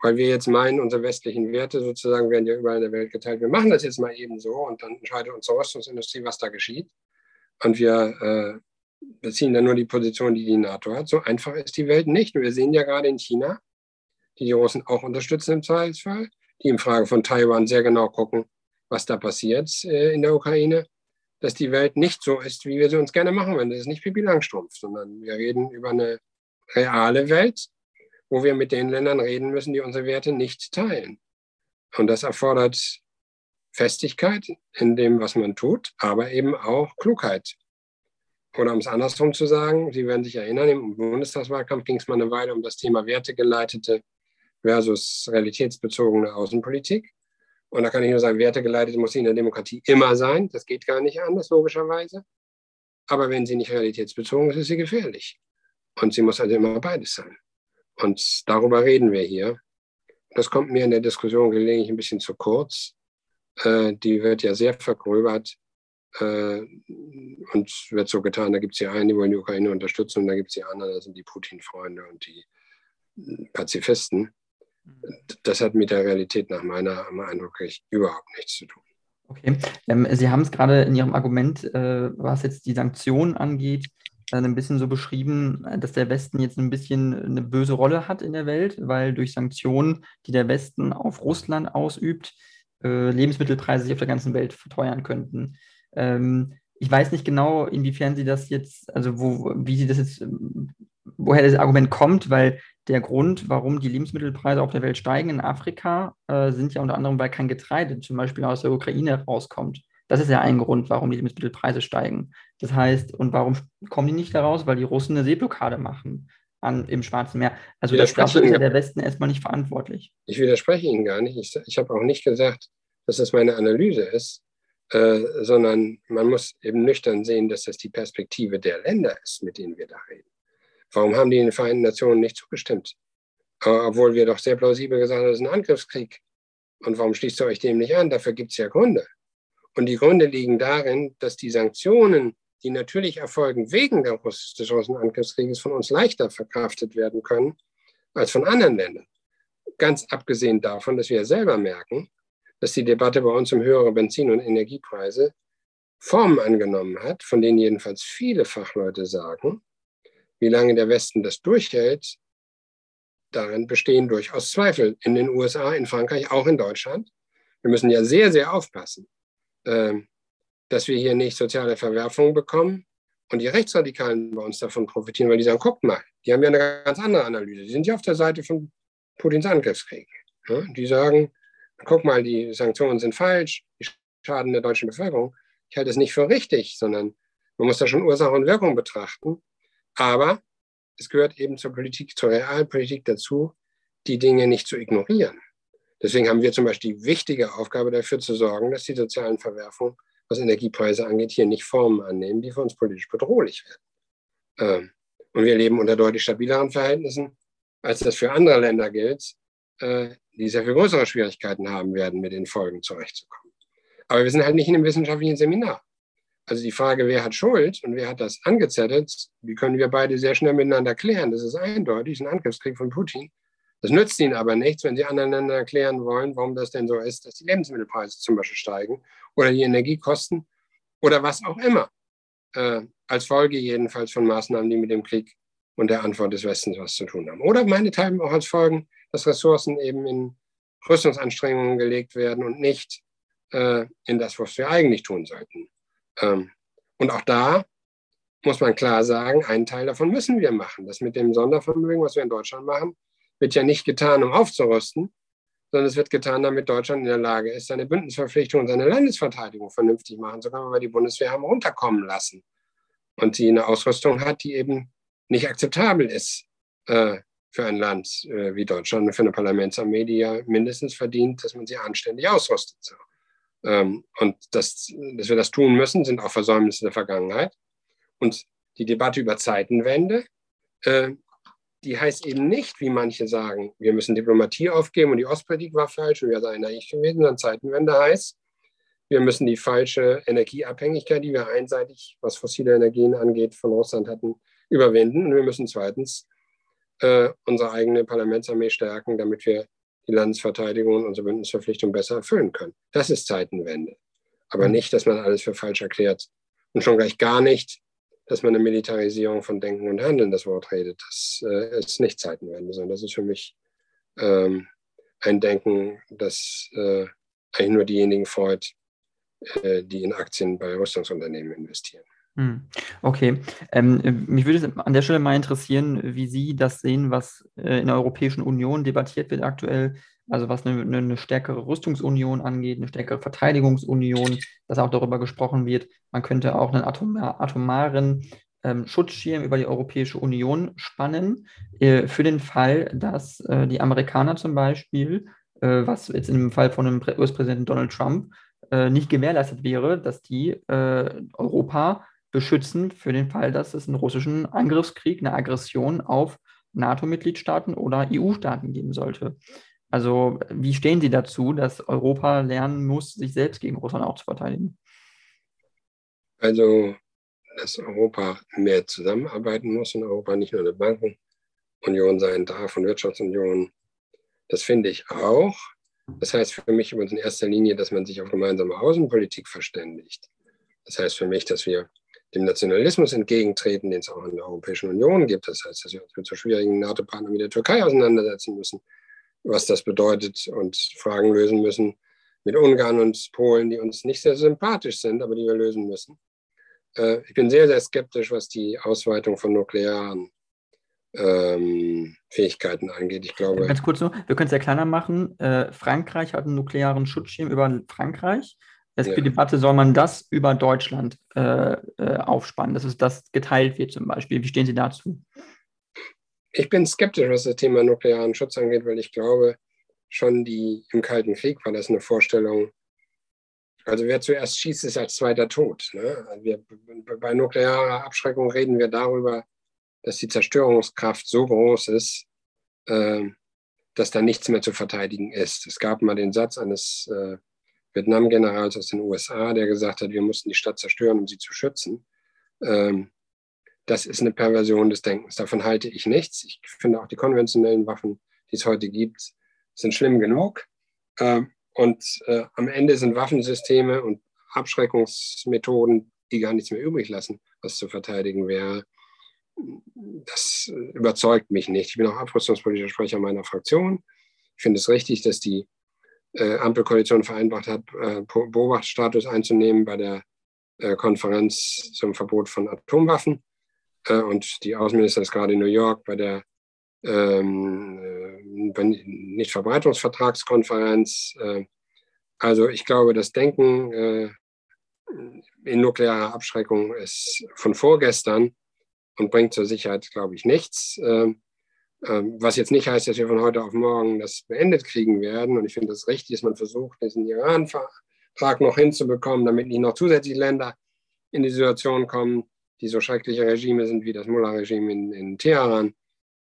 weil wir jetzt meinen, unsere westlichen Werte sozusagen werden ja überall in der Welt geteilt. Wir machen das jetzt mal eben so und dann entscheidet unsere Rüstungsindustrie, was da geschieht. Und wir äh, beziehen dann nur die Position, die die NATO hat. So einfach ist die Welt nicht. Und wir sehen ja gerade in China, die die Russen auch unterstützen im Zweifelsfall, die im Frage von Taiwan sehr genau gucken, was da passiert äh, in der Ukraine, dass die Welt nicht so ist, wie wir sie uns gerne machen wollen. Das ist nicht Pipi Langstrumpf, sondern wir reden über eine reale Welt, wo wir mit den Ländern reden müssen, die unsere Werte nicht teilen. Und das erfordert Festigkeit in dem, was man tut, aber eben auch Klugheit. Oder um es andersrum zu sagen, Sie werden sich erinnern, im Bundestagswahlkampf ging es mal eine Weile um das Thema wertegeleitete versus realitätsbezogene Außenpolitik. Und da kann ich nur sagen, wertegeleitete muss sie in der Demokratie immer sein. Das geht gar nicht anders, logischerweise. Aber wenn sie nicht realitätsbezogen ist, ist sie gefährlich. Und sie muss also immer beides sein. Und darüber reden wir hier. Das kommt mir in der Diskussion gelegentlich ein bisschen zu kurz. Äh, die wird ja sehr vergröbert äh, und wird so getan, da gibt es die einen, die wollen die Ukraine unterstützen und da gibt es die anderen, das sind die Putin-Freunde und die Pazifisten. Das hat mit der Realität nach meiner Eindruck überhaupt nichts zu tun. Okay, ähm, Sie haben es gerade in Ihrem Argument, äh, was jetzt die Sanktionen angeht, ein bisschen so beschrieben, dass der Westen jetzt ein bisschen eine böse Rolle hat in der Welt, weil durch Sanktionen, die der Westen auf Russland ausübt, äh, Lebensmittelpreise sich auf der ganzen Welt verteuern könnten. Ähm, ich weiß nicht genau, inwiefern Sie das jetzt, also wo, wie Sie das jetzt, woher das Argument kommt, weil der Grund, warum die Lebensmittelpreise auf der Welt steigen in Afrika, äh, sind ja unter anderem, weil kein Getreide zum Beispiel aus der Ukraine rauskommt. Das ist ja ein Grund, warum die Lebensmittelpreise steigen. Das heißt, und warum kommen die nicht daraus? Weil die Russen eine Seeblockade machen an, im Schwarzen Meer. Also das, dafür ist ja der Westen erstmal nicht verantwortlich. Ich widerspreche Ihnen gar nicht. Ich, ich habe auch nicht gesagt, dass das meine Analyse ist, äh, sondern man muss eben nüchtern sehen, dass das die Perspektive der Länder ist, mit denen wir da reden. Warum haben die den Vereinten Nationen nicht zugestimmt? Obwohl wir doch sehr plausibel gesagt haben, das ist ein Angriffskrieg. Und warum schließt ihr euch dem nicht an? Dafür gibt es ja Gründe. Und die Gründe liegen darin, dass die Sanktionen, die natürlich erfolgen wegen Russ des russischen Angriffskrieges, von uns leichter verkraftet werden können als von anderen Ländern. Ganz abgesehen davon, dass wir selber merken, dass die Debatte bei uns um höhere Benzin- und Energiepreise Formen angenommen hat, von denen jedenfalls viele Fachleute sagen, wie lange der Westen das durchhält, darin bestehen durchaus Zweifel in den USA, in Frankreich, auch in Deutschland. Wir müssen ja sehr, sehr aufpassen, ähm, dass wir hier nicht soziale Verwerfungen bekommen und die Rechtsradikalen bei uns davon profitieren, weil die sagen, guckt mal, die haben ja eine ganz andere Analyse. Die sind ja auf der Seite von Putins Angriffskrieg. Die sagen, guck mal, die Sanktionen sind falsch, die schaden der deutschen Bevölkerung. Ich halte es nicht für richtig, sondern man muss da schon Ursache und Wirkung betrachten. Aber es gehört eben zur Politik, zur Realpolitik dazu, die Dinge nicht zu ignorieren. Deswegen haben wir zum Beispiel die wichtige Aufgabe dafür zu sorgen, dass die sozialen Verwerfungen was Energiepreise angeht, hier nicht Formen annehmen, die für uns politisch bedrohlich werden. Ähm, und wir leben unter deutlich stabileren Verhältnissen, als das für andere Länder gilt, äh, die sehr viel größere Schwierigkeiten haben werden, mit den Folgen zurechtzukommen. Aber wir sind halt nicht in einem wissenschaftlichen Seminar. Also die Frage, wer hat Schuld und wer hat das angezettelt, die können wir beide sehr schnell miteinander klären. Das ist eindeutig, ein Angriffskrieg von Putin. Das nützt ihnen aber nichts, wenn sie anderen Ländern erklären wollen, warum das denn so ist, dass die Lebensmittelpreise zum Beispiel steigen oder die Energiekosten oder was auch immer. Äh, als Folge jedenfalls von Maßnahmen, die mit dem Krieg und der Antwort des Westens was zu tun haben. Oder meinethalben auch als Folgen, dass Ressourcen eben in Rüstungsanstrengungen gelegt werden und nicht äh, in das, was wir eigentlich tun sollten. Ähm, und auch da muss man klar sagen, einen Teil davon müssen wir machen. Das mit dem Sondervermögen, was wir in Deutschland machen, wird ja nicht getan, um aufzurüsten, sondern es wird getan, damit Deutschland in der Lage ist, seine Bündnisverpflichtung und seine Landesverteidigung vernünftig machen zu können, weil wir die Bundeswehr haben runterkommen lassen und die eine Ausrüstung hat, die eben nicht akzeptabel ist äh, für ein Land äh, wie Deutschland und für eine Parlamentsarmee, die ja mindestens verdient, dass man sie anständig ausrüstet. So. Ähm, und das, dass wir das tun müssen, sind auch Versäumnisse der Vergangenheit. Und die Debatte über Zeitenwende äh, die heißt eben nicht, wie manche sagen, wir müssen Diplomatie aufgeben und die Ostpolitik war falsch und wir seien naiv gewesen, sondern Zeitenwende heißt, wir müssen die falsche Energieabhängigkeit, die wir einseitig, was fossile Energien angeht, von Russland hatten, überwinden. Und wir müssen zweitens äh, unsere eigene Parlamentsarmee stärken, damit wir die Landesverteidigung und unsere Bündnisverpflichtung besser erfüllen können. Das ist Zeitenwende. Aber nicht, dass man alles für falsch erklärt. Und schon gleich gar nicht, dass man eine Militarisierung von Denken und Handeln das Wort redet. Das äh, ist nicht Zeitenwende, sondern das ist für mich ähm, ein Denken, das äh, eigentlich nur diejenigen freut, äh, die in Aktien bei Rüstungsunternehmen investieren. Hm. Okay, ähm, mich würde an der Stelle mal interessieren, wie Sie das sehen, was äh, in der Europäischen Union debattiert wird aktuell. Also was eine, eine, stärkere Rüstungsunion angeht, eine stärkere Verteidigungsunion, dass auch darüber gesprochen wird, man könnte auch einen atomar, atomaren ähm, Schutzschirm über die Europäische Union spannen, äh, für den Fall, dass äh, die Amerikaner zum Beispiel, äh, was jetzt im Fall von dem US-Präsidenten Donald Trump äh, nicht gewährleistet wäre, dass die Europa beschützen für den Fall, dass es einen russischen Angriffskrieg, eine Aggression auf NATO-Mitgliedstaaten oder EU-Staaten geben sollte. Also wie stehen Sie dazu, dass Europa lernen muss, sich selbst gegen Russland auch zu verteidigen? Also, dass Europa mehr zusammenarbeiten muss und Europa nicht nur eine Bankenunion sein darf und Wirtschaftsunion, das finde ich auch. Das heißt für mich übrigens in erster Linie, dass man sich auf gemeinsame Außenpolitik verständigt. Das heißt für mich, dass wir dem Nationalismus entgegentreten, den es auch in der Europäischen Union gibt. Das heißt, dass wir uns mit so schwierigen NATO-Partnern wie der Türkei auseinandersetzen müssen was das bedeutet und Fragen lösen müssen mit Ungarn und Polen, die uns nicht sehr sympathisch sind, aber die wir lösen müssen. Äh, ich bin sehr, sehr skeptisch, was die Ausweitung von nuklearen ähm, Fähigkeiten angeht. Ich glaube. Ganz kurz nur, wir können es ja kleiner machen. Äh, Frankreich hat einen nuklearen Schutzschirm über Frankreich. Gibt ja. Debatte, soll man das über Deutschland äh, äh, aufspannen, dass es das geteilt wird zum Beispiel. Wie stehen Sie dazu? Ich bin skeptisch, was das Thema nuklearen Schutz angeht, weil ich glaube, schon die im Kalten Krieg war das eine Vorstellung. Also wer zuerst schießt, ist als zweiter tot. Ne? Also wir, bei nuklearer Abschreckung reden wir darüber, dass die Zerstörungskraft so groß ist, äh, dass da nichts mehr zu verteidigen ist. Es gab mal den Satz eines äh, Vietnam-Generals aus den USA, der gesagt hat, wir mussten die Stadt zerstören, um sie zu schützen. Ähm, das ist eine Perversion des Denkens. Davon halte ich nichts. Ich finde auch die konventionellen Waffen, die es heute gibt, sind schlimm genug. Ähm, und äh, am Ende sind Waffensysteme und Abschreckungsmethoden, die gar nichts mehr übrig lassen, was zu verteidigen wäre. Das überzeugt mich nicht. Ich bin auch abrüstungspolitischer Sprecher meiner Fraktion. Ich finde es richtig, dass die äh, Ampelkoalition vereinbart hat, äh, Beobachterstatus einzunehmen bei der Konferenz zum Verbot von Atomwaffen. Äh, und die Außenminister ist gerade in New York bei der ähm, äh, Nichtverbreitungsvertragskonferenz. Äh, also ich glaube, das Denken äh, in nuklearer Abschreckung ist von vorgestern und bringt zur Sicherheit, glaube ich, nichts. Ähm, was jetzt nicht heißt, dass wir von heute auf morgen das beendet kriegen werden. Und ich finde das richtig, dass man versucht, diesen Iran Vertrag noch hinzubekommen, damit nicht noch zusätzliche Länder in die Situation kommen, die so schreckliche Regime sind wie das Mullah-Regime in, in Teheran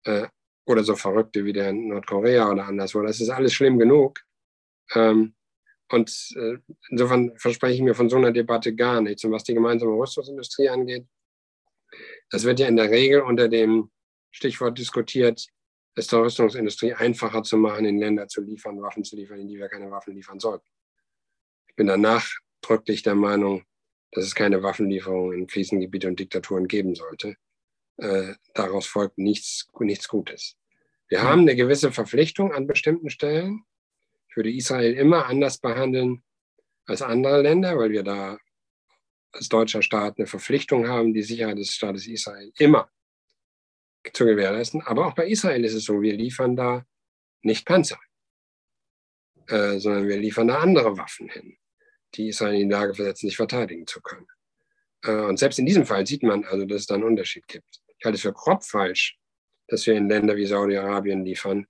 äh, oder so Verrückte wie der in Nordkorea oder anderswo. Das ist alles schlimm genug. Ähm, und äh, insofern verspreche ich mir von so einer Debatte gar nichts. Und was die gemeinsame Rüstungsindustrie angeht, das wird ja in der Regel unter dem Stichwort diskutiert, es der Rüstungsindustrie einfacher zu machen, in Länder zu liefern, Waffen zu liefern, in die wir keine Waffen liefern sollten. Ich bin danach nachdrücklich der Meinung, dass es keine Waffenlieferungen in Krisengebiete und Diktaturen geben sollte. Äh, daraus folgt nichts, nichts Gutes. Wir haben eine gewisse Verpflichtung an bestimmten Stellen. Ich würde Israel immer anders behandeln als andere Länder, weil wir da als deutscher Staat eine Verpflichtung haben, die Sicherheit des Staates Israel immer zu gewährleisten. Aber auch bei Israel ist es so, wir liefern da nicht Panzer, äh, sondern wir liefern da andere Waffen hin, die Israel in die Lage versetzen, sich verteidigen zu können. Äh, und selbst in diesem Fall sieht man also, dass es da einen Unterschied gibt. Ich halte es für grob falsch, dass wir in Länder wie Saudi-Arabien liefern,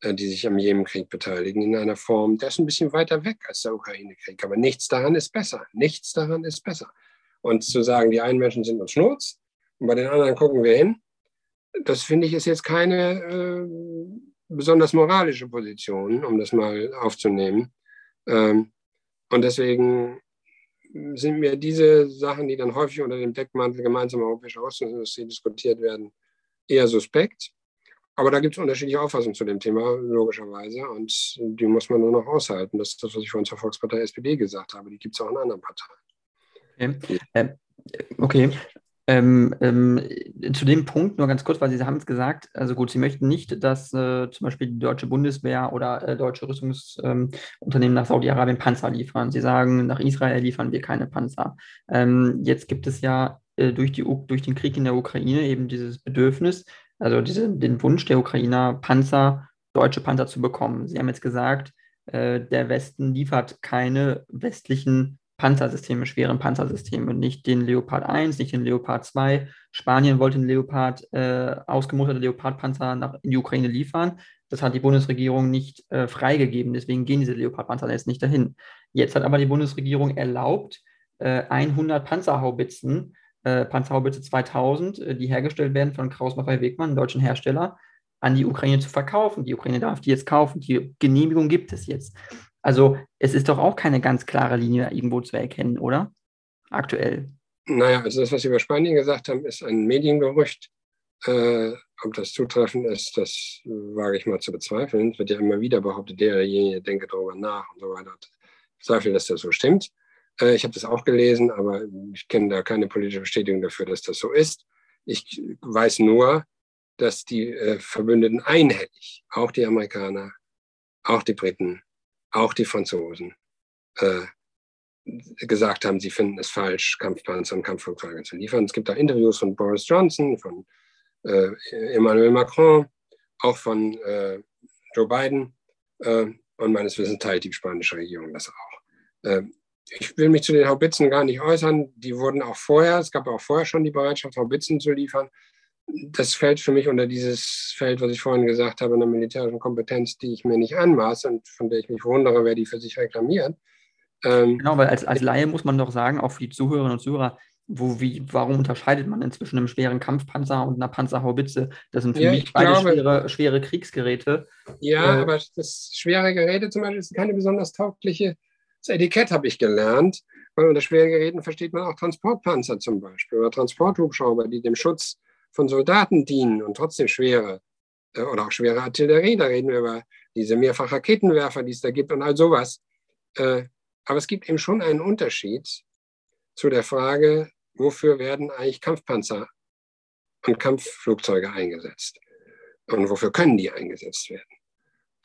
äh, die sich am Jemenkrieg beteiligen, in einer Form, der ist ein bisschen weiter weg als der Ukraine-Krieg. Aber nichts daran ist besser. Nichts daran ist besser. Und zu sagen, die einen Menschen sind uns Schnurz und bei den anderen gucken wir hin, das finde ich ist jetzt keine äh, besonders moralische Position, um das mal aufzunehmen. Ähm, und deswegen sind mir diese Sachen, die dann häufig unter dem Deckmantel gemeinsamer europäischer Rüstungsindustrie diskutiert werden, eher suspekt. Aber da gibt es unterschiedliche Auffassungen zu dem Thema, logischerweise. Und die muss man nur noch aushalten. Das ist das, was ich vorhin zur Volkspartei SPD gesagt habe. Die gibt es auch in anderen Parteien. Okay. Ähm, okay. Ähm, ähm, zu dem Punkt nur ganz kurz, weil Sie haben es gesagt, also gut, Sie möchten nicht, dass äh, zum Beispiel die deutsche Bundeswehr oder äh, deutsche Rüstungsunternehmen ähm, nach Saudi-Arabien Panzer liefern. Sie sagen, nach Israel liefern wir keine Panzer. Ähm, jetzt gibt es ja äh, durch, die, durch den Krieg in der Ukraine eben dieses Bedürfnis, also diese, den Wunsch der Ukrainer, Panzer, deutsche Panzer zu bekommen. Sie haben jetzt gesagt, äh, der Westen liefert keine westlichen Panzersysteme, schweren Panzersysteme, nicht den Leopard 1, nicht den Leopard 2. Spanien wollte den Leopard, äh, ausgemusterte Leopard-Panzer nach, in die Ukraine liefern. Das hat die Bundesregierung nicht äh, freigegeben, deswegen gehen diese Leopard-Panzer jetzt nicht dahin. Jetzt hat aber die Bundesregierung erlaubt, äh, 100 Panzerhaubitzen, äh, Panzerhaubitze 2000, äh, die hergestellt werden von Kraus Maffei Wegmann, einem deutschen Hersteller, an die Ukraine zu verkaufen. Die Ukraine darf die jetzt kaufen. Die Genehmigung gibt es jetzt. Also es ist doch auch keine ganz klare Linie irgendwo zu erkennen, oder? Aktuell. Naja, also das, was Sie über Spanien gesagt haben, ist ein Mediengerücht. Äh, ob das zutreffend ist, das wage ich mal zu bezweifeln. Es wird ja immer wieder behauptet, derjenige denke darüber nach und so weiter. Ich zweifle, dass das so stimmt. Äh, ich habe das auch gelesen, aber ich kenne da keine politische Bestätigung dafür, dass das so ist. Ich weiß nur, dass die äh, Verbündeten einhellig, auch die Amerikaner, auch die Briten, auch die Franzosen äh, gesagt haben, sie finden es falsch, Kampfpanzer und Kampfflugzeuge zu liefern. Es gibt auch Interviews von Boris Johnson, von äh, Emmanuel Macron, auch von äh, Joe Biden äh, und meines Wissens teilt die spanische Regierung das auch. Äh, ich will mich zu den Haubitzen gar nicht äußern. Die wurden auch vorher, es gab auch vorher schon die Bereitschaft, Haubitzen zu liefern das fällt für mich unter dieses Feld, was ich vorhin gesagt habe, einer militärischen Kompetenz, die ich mir nicht anmaße und von der ich mich wundere, wer die für sich reklamiert. Ähm, genau, weil als, als Laie muss man doch sagen, auch für die Zuhörerinnen und Zuhörer, wo, wie, warum unterscheidet man inzwischen einem schweren Kampfpanzer und einer Panzerhaubitze? Das sind für ja, mich beide glaube, schwere, schwere Kriegsgeräte. Ja, äh, aber das schwere Geräte zum Beispiel ist keine besonders taugliche das Etikett, habe ich gelernt. Weil unter schweren Geräten versteht man auch Transportpanzer zum Beispiel oder Transporthubschrauber, die dem Schutz von Soldaten dienen und trotzdem schwere äh, oder auch schwere Artillerie, da reden wir über diese Mehrfachraketenwerfer, die es da gibt und all sowas. Äh, aber es gibt eben schon einen Unterschied zu der Frage, wofür werden eigentlich Kampfpanzer und Kampfflugzeuge eingesetzt und wofür können die eingesetzt werden.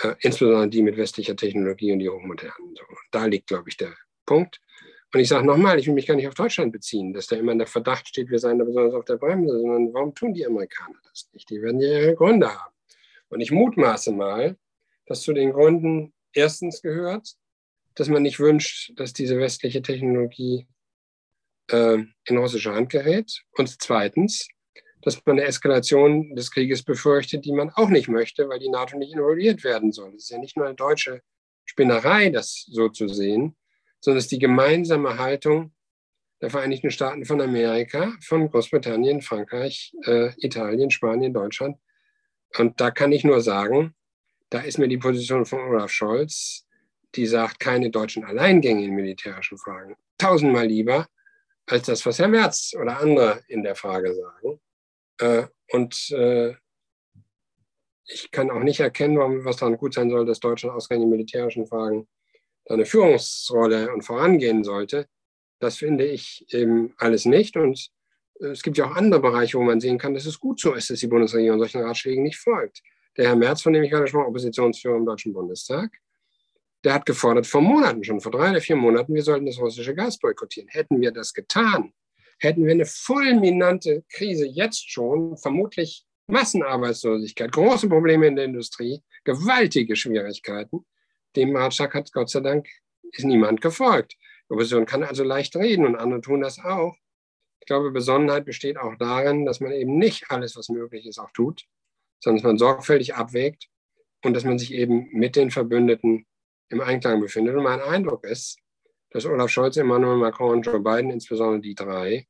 Äh, insbesondere die mit westlicher Technologie und die hochmodernen. Da liegt, glaube ich, der Punkt. Und ich sage nochmal, ich will mich gar nicht auf Deutschland beziehen, dass da immer der Verdacht steht, wir seien da besonders auf der Bremse, sondern warum tun die Amerikaner das nicht? Die werden ja ihre Gründe haben. Und ich mutmaße mal, dass zu den Gründen erstens gehört, dass man nicht wünscht, dass diese westliche Technologie äh, in russische Hand gerät. Und zweitens, dass man eine Eskalation des Krieges befürchtet, die man auch nicht möchte, weil die NATO nicht involviert werden soll. Es ist ja nicht nur eine deutsche Spinnerei, das so zu sehen, sondern es ist die gemeinsame Haltung der Vereinigten Staaten von Amerika, von Großbritannien, Frankreich, äh, Italien, Spanien, Deutschland. Und da kann ich nur sagen, da ist mir die Position von Olaf Scholz, die sagt, keine deutschen Alleingänge in militärischen Fragen, tausendmal lieber als das, was Herr Merz oder andere in der Frage sagen. Äh, und äh, ich kann auch nicht erkennen, was daran gut sein soll, dass Deutschland ausgerechnet in militärischen Fragen eine Führungsrolle und vorangehen sollte. Das finde ich eben alles nicht. Und es gibt ja auch andere Bereiche, wo man sehen kann, dass es gut so ist, dass die Bundesregierung solchen Ratschlägen nicht folgt. Der Herr Merz, von dem ich gerade schon Oppositionsführer im Deutschen Bundestag, der hat gefordert vor Monaten, schon vor drei oder vier Monaten, wir sollten das russische Gas boykottieren. Hätten wir das getan, hätten wir eine fulminante Krise jetzt schon, vermutlich Massenarbeitslosigkeit, große Probleme in der Industrie, gewaltige Schwierigkeiten. Dem Ratschlag hat Gott sei Dank ist niemand gefolgt. Opposition kann also leicht reden und andere tun das auch. Ich glaube, Besonnenheit besteht auch darin, dass man eben nicht alles, was möglich ist, auch tut, sondern dass man sorgfältig abwägt und dass man sich eben mit den Verbündeten im Einklang befindet. Und mein Eindruck ist, dass Olaf Scholz, Emmanuel Macron und Joe Biden, insbesondere die drei,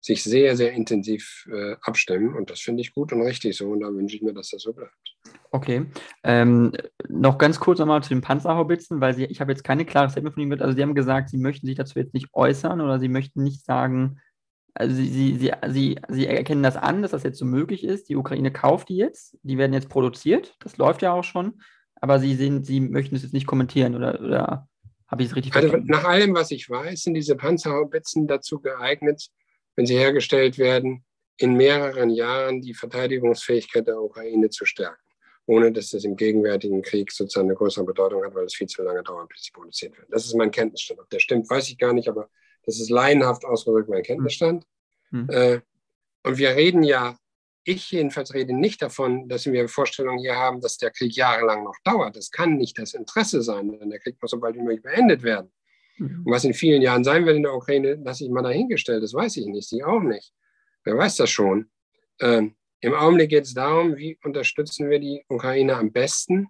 sich sehr, sehr intensiv äh, abstimmen. Und das finde ich gut und richtig so. Und da wünsche ich mir, dass das so bleibt. Okay. Ähm, noch ganz kurz nochmal zu den Panzerhaubitzen, weil Sie, ich habe jetzt keine klare Statement von Ihnen gehört. Also Sie haben gesagt, Sie möchten sich dazu jetzt nicht äußern oder Sie möchten nicht sagen, also Sie, Sie, Sie, Sie, Sie erkennen das an, dass das jetzt so möglich ist. Die Ukraine kauft die jetzt, die werden jetzt produziert. Das läuft ja auch schon. Aber Sie sehen, Sie möchten es jetzt nicht kommentieren oder, oder habe ich es richtig also, verstanden? Nach allem, was ich weiß, sind diese Panzerhaubitzen dazu geeignet, wenn sie hergestellt werden, in mehreren Jahren die Verteidigungsfähigkeit der Ukraine zu stärken, ohne dass das im gegenwärtigen Krieg sozusagen eine größere Bedeutung hat, weil es viel zu lange dauert, bis sie produziert werden. Das ist mein Kenntnisstand. Ob der stimmt, weiß ich gar nicht, aber das ist laienhaft ausgedrückt mein Kenntnisstand. Mhm. Äh, und wir reden ja ich jedenfalls rede nicht davon, dass wir Vorstellungen hier haben, dass der Krieg jahrelang noch dauert. Das kann nicht das Interesse sein, denn der Krieg muss so bald wie möglich beendet werden. Mhm. Und was in vielen Jahren sein wird in der Ukraine, lasse ich mal dahingestellt, das weiß ich nicht, Sie auch nicht. Wer weiß das schon? Ähm, Im Augenblick geht es darum, wie unterstützen wir die Ukraine am besten,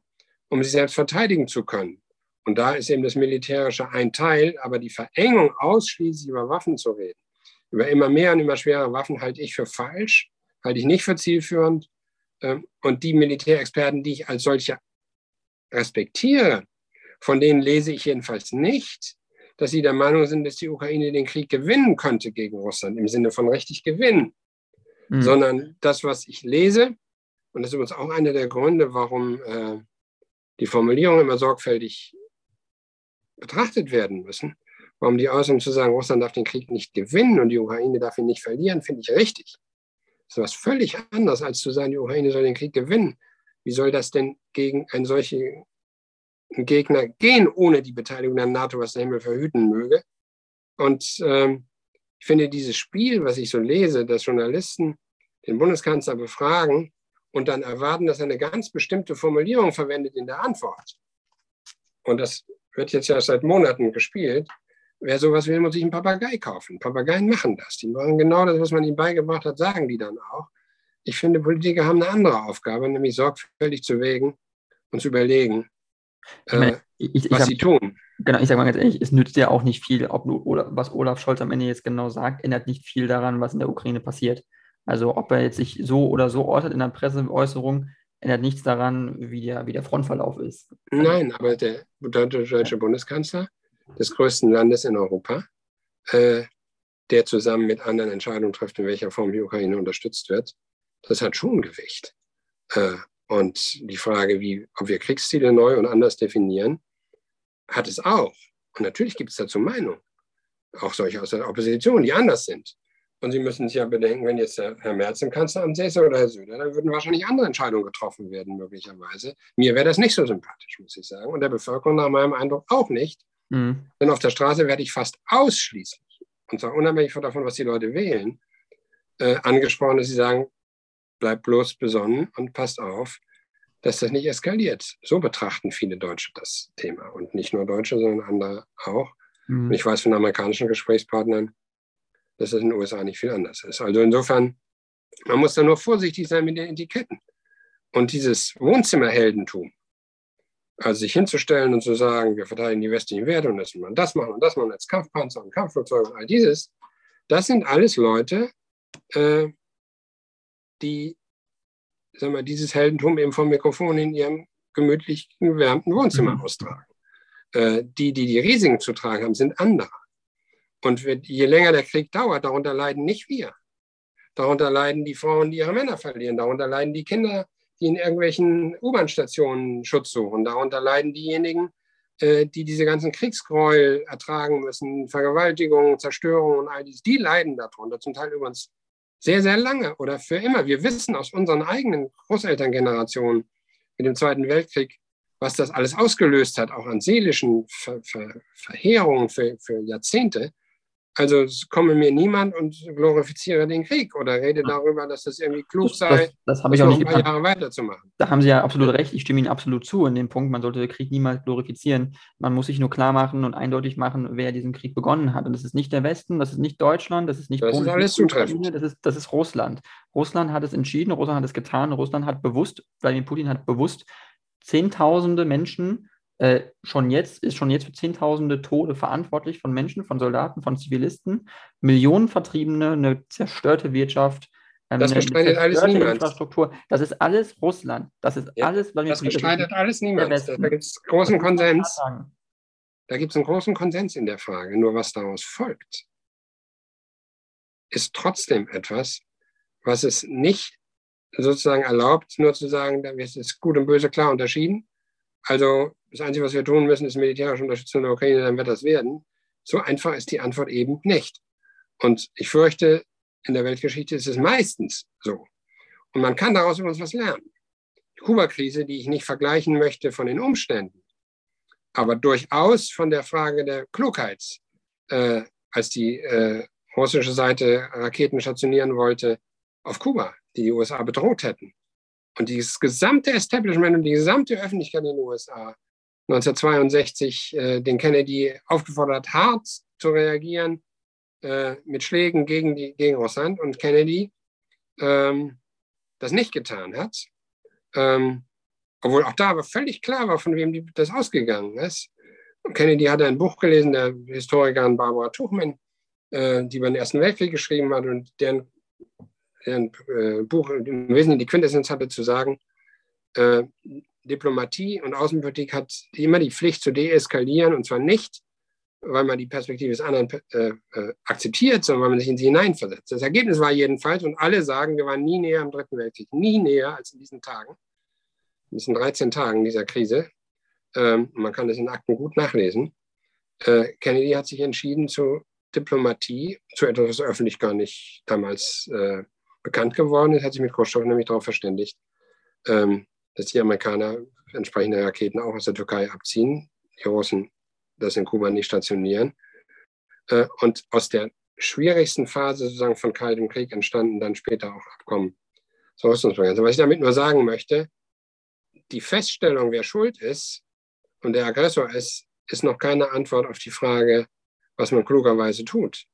um sie selbst verteidigen zu können. Und da ist eben das Militärische ein Teil, aber die Verengung ausschließlich über Waffen zu reden, über immer mehr und immer schwere Waffen halte ich für falsch halte ich nicht für zielführend. Ähm, und die Militärexperten, die ich als solche respektiere, von denen lese ich jedenfalls nicht, dass sie der Meinung sind, dass die Ukraine den Krieg gewinnen könnte gegen Russland, im Sinne von richtig gewinnen. Mhm. Sondern das, was ich lese, und das ist übrigens auch einer der Gründe, warum äh, die Formulierungen immer sorgfältig betrachtet werden müssen, warum die Äußerung zu sagen, Russland darf den Krieg nicht gewinnen und die Ukraine darf ihn nicht verlieren, finde ich richtig. Das ist was völlig anderes, als zu sagen, die Ukraine soll den Krieg gewinnen. Wie soll das denn gegen einen solchen Gegner gehen, ohne die Beteiligung der NATO, was der Himmel verhüten möge? Und ähm, ich finde dieses Spiel, was ich so lese, dass Journalisten den Bundeskanzler befragen und dann erwarten, dass er eine ganz bestimmte Formulierung verwendet in der Antwort. Und das wird jetzt ja seit Monaten gespielt. Wer sowas will, muss sich einen Papagei kaufen. Papageien machen das. Die machen genau das, was man ihnen beigebracht hat, sagen die dann auch. Ich finde, Politiker haben eine andere Aufgabe, nämlich sorgfältig zu wägen und zu überlegen, äh, ich, ich, was ich hab, sie tun. Genau, ich sage mal ganz ehrlich, es nützt ja auch nicht viel, ob Olaf, was Olaf Scholz am Ende jetzt genau sagt, ändert nicht viel daran, was in der Ukraine passiert. Also ob er jetzt sich so oder so äußert in der Presseäußerung, ändert nichts daran, wie der, wie der Frontverlauf ist. Nein, aber der deutsche Bundeskanzler des größten Landes in Europa, äh, der zusammen mit anderen Entscheidungen trifft, in welcher Form die Ukraine unterstützt wird, das hat schon Gewicht. Äh, und die Frage, wie, ob wir Kriegsziele neu und anders definieren, hat es auch. Und natürlich gibt es dazu Meinungen, auch solche aus der Opposition, die anders sind. Und Sie müssen sich ja bedenken, wenn jetzt Herr Merz im Kanzleramt säße oder Herr Söder, dann würden wahrscheinlich andere Entscheidungen getroffen werden, möglicherweise. Mir wäre das nicht so sympathisch, muss ich sagen. Und der Bevölkerung nach meinem Eindruck auch nicht. Mhm. Denn auf der Straße werde ich fast ausschließlich, und zwar unabhängig davon, was die Leute wählen, äh, angesprochen, dass sie sagen, bleibt bloß besonnen und passt auf, dass das nicht eskaliert. So betrachten viele Deutsche das Thema. Und nicht nur Deutsche, sondern andere auch. Mhm. Und ich weiß von amerikanischen Gesprächspartnern, dass das in den USA nicht viel anders ist. Also insofern, man muss da nur vorsichtig sein mit den Etiketten. Und dieses Wohnzimmerheldentum, Also sich hinzustellen und zu sagen, wir verteidigen die westlichen Werte und das man das machen und das machen als Kampfpanzer und Kampfflugzeuge und all dieses, das sind alles Leute, äh, die sagen wir, dieses Heldentum eben vom Mikrofon in ihrem gemütlich gewärmten Wohnzimmer mhm. austragen. Äh, die, die die Risiken zu tragen haben, sind andere. Und je länger der Krieg dauert, darunter leiden nicht wir. Darunter leiden die Frauen, die ihre Männer verlieren. Darunter leiden die Kinder, die in irgendwelchen U-Bahn-Stationen Schutz suchen. Darunter leiden diejenigen, äh, die diese ganzen Kriegsgräuel ertragen müssen, Vergewaltigungen, Zerstörungen und all dies. Die leiden darunter, zum Teil übrigens sehr, sehr lange oder für immer. Wir wissen aus unseren eigenen Großelterngenerationen mit dem Zweiten Weltkrieg, was das alles ausgelöst hat, auch an seelischen Ver Ver Verheerungen für, für Jahrzehnte. Also komme mir niemand und glorifiziere den Krieg oder rede darüber, dass das irgendwie klug sei, das, das habe ich auch nicht ein paar Jahre weiterzumachen. Da haben Sie ja absolut recht. Ich stimme Ihnen absolut zu in dem Punkt. Man sollte den Krieg niemals glorifizieren. Man muss sich nur klar machen und eindeutig machen, wer diesen Krieg begonnen hat. Und das ist nicht der Westen, das ist nicht Deutschland, das ist nicht das Polen, ist alles zutreffend. Das ist, das ist Russland. Russland hat es entschieden, Russland hat es getan. Russland hat bewusst, Vladimir Putin hat bewusst Zehntausende Menschen äh, schon jetzt, ist schon jetzt für Zehntausende Tode verantwortlich von Menschen, von Soldaten, von Zivilisten, Millionen Vertriebene, eine zerstörte Wirtschaft. Ähm, das bestreitet alles niemand. Infrastruktur. Das ist alles Russland. Das ist ja, alles. Das bestreitet alles niemand. Da gibt es großen Konsens. Da gibt es einen großen Konsens in der Frage. Nur was daraus folgt, ist trotzdem etwas, was es nicht sozusagen erlaubt, nur zu sagen, da ist gut und böse klar unterschieden. Also das Einzige, was wir tun müssen, ist militärische Unterstützung der Ukraine, dann wird das werden. So einfach ist die Antwort eben nicht. Und ich fürchte, in der Weltgeschichte ist es meistens so. Und man kann daraus übrigens was lernen. Die Kuba-Krise, die ich nicht vergleichen möchte von den Umständen, aber durchaus von der Frage der Klugheit, äh, als die äh, russische Seite Raketen stationieren wollte auf Kuba, die die USA bedroht hätten. Und dieses gesamte Establishment und die gesamte Öffentlichkeit in den USA 1962 äh, den Kennedy aufgefordert, hart zu reagieren äh, mit Schlägen gegen, die, gegen Russland und Kennedy ähm, das nicht getan hat. Ähm, obwohl auch da aber völlig klar war, von wem die, das ausgegangen ist. Und Kennedy hatte ein Buch gelesen, der Historikerin Barbara Tuchman, äh, die über den Ersten Weltkrieg geschrieben hat und deren, deren äh, Buch im Wesentlichen die Quintessenz hatte zu sagen, äh, Diplomatie und Außenpolitik hat immer die Pflicht zu deeskalieren und zwar nicht, weil man die Perspektive des anderen äh, äh, akzeptiert, sondern weil man sich in sie hineinversetzt. Das Ergebnis war jedenfalls, und alle sagen, wir waren nie näher am Dritten Weltkrieg, nie näher als in diesen Tagen, in diesen 13 Tagen dieser Krise. Ähm, man kann das in Akten gut nachlesen. Äh, Kennedy hat sich entschieden zu Diplomatie, zu etwas, was öffentlich gar nicht damals äh, bekannt geworden ist, hat sich mit Khrushchev nämlich darauf verständigt, ähm, dass die Amerikaner entsprechende Raketen auch aus der Türkei abziehen, die Russen das in Kuba nicht stationieren. Äh, und aus der schwierigsten Phase sozusagen von Kaltem Krieg entstanden dann später auch Abkommen zur Rüstungsbegrenzung. Was ich damit nur sagen möchte, die Feststellung, wer schuld ist und der Aggressor ist, ist noch keine Antwort auf die Frage, was man klugerweise tut.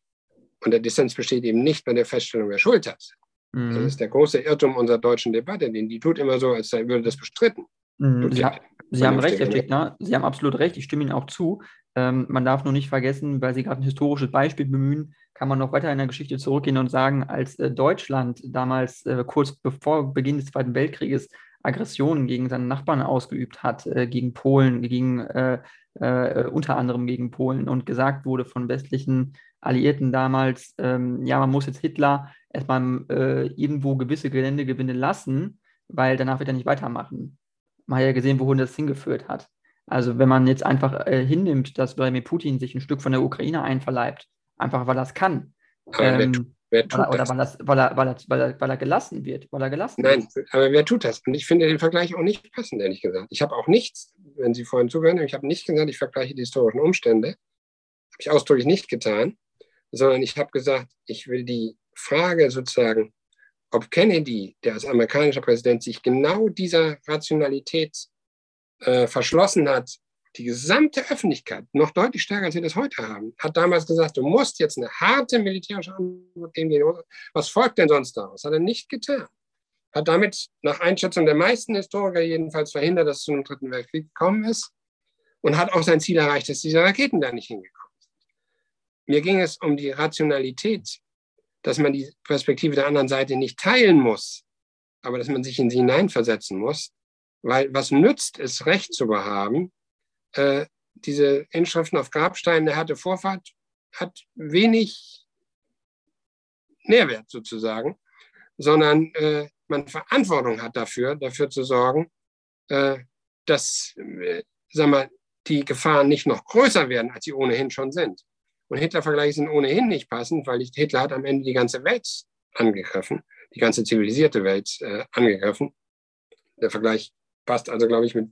Und der Dissens besteht eben nicht bei der Feststellung, wer Schuld hat, Mhm. Das ist der große Irrtum unserer deutschen Debatte, denn die tut immer so, als würde das bestritten. Mhm. Sie, ha Sie haben recht, Herr Stickner. Sie haben absolut recht. Ich stimme Ihnen auch zu. Ähm, man darf nur nicht vergessen, weil Sie gerade ein historisches Beispiel bemühen, kann man noch weiter in der Geschichte zurückgehen und sagen, als äh, Deutschland damals äh, kurz bevor Beginn des Zweiten Weltkrieges Aggressionen gegen seine Nachbarn ausgeübt hat, äh, gegen Polen, gegen äh, äh, unter anderem gegen Polen und gesagt wurde von westlichen Alliierten damals, ähm, ja, man muss jetzt Hitler erstmal äh, irgendwo gewisse Gelände gewinnen lassen, weil danach wird er nicht weitermachen. Man hat ja gesehen, wohin das hingeführt hat. Also wenn man jetzt einfach äh, hinnimmt, dass Wladimir Putin sich ein Stück von der Ukraine einverleibt, einfach weil er es kann. Ähm, wer, oder, das? Weil, das, weil, er, weil, er, weil, er, weil er gelassen wird, weil er gelassen Nein, wird. aber wer tut das? Und ich finde den Vergleich auch nicht passend, ehrlich gesagt. Ich habe auch nichts, wenn Sie vorhin zugehört haben, ich habe nicht gesagt, ich vergleiche die historischen Umstände. Habe ich ausdrücklich nicht getan, sondern ich habe gesagt, ich will die Frage sozusagen, ob Kennedy, der als amerikanischer Präsident sich genau dieser Rationalität äh, verschlossen hat, die gesamte Öffentlichkeit, noch deutlich stärker als wir das heute haben, hat damals gesagt, du musst jetzt eine harte militärische Antwort geben. Was folgt denn sonst daraus? Hat er nicht getan. hat damit nach Einschätzung der meisten Historiker jedenfalls verhindert, dass es zu einem Dritten Weltkrieg gekommen ist und hat auch sein Ziel erreicht, dass diese Raketen da nicht hingekommen. Mir ging es um die Rationalität, dass man die Perspektive der anderen Seite nicht teilen muss, aber dass man sich in sie hineinversetzen muss, weil was nützt es, Recht zu behaben? Äh, diese Inschriften auf Grabsteinen der hatte Vorfahrt hat wenig Nährwert sozusagen, sondern äh, man Verantwortung hat dafür, dafür zu sorgen, äh, dass äh, sag mal, die Gefahren nicht noch größer werden, als sie ohnehin schon sind. Und Hitler-Vergleiche sind ohnehin nicht passend, weil Hitler hat am Ende die ganze Welt angegriffen, die ganze zivilisierte Welt äh, angegriffen. Der Vergleich passt also, glaube ich, mit,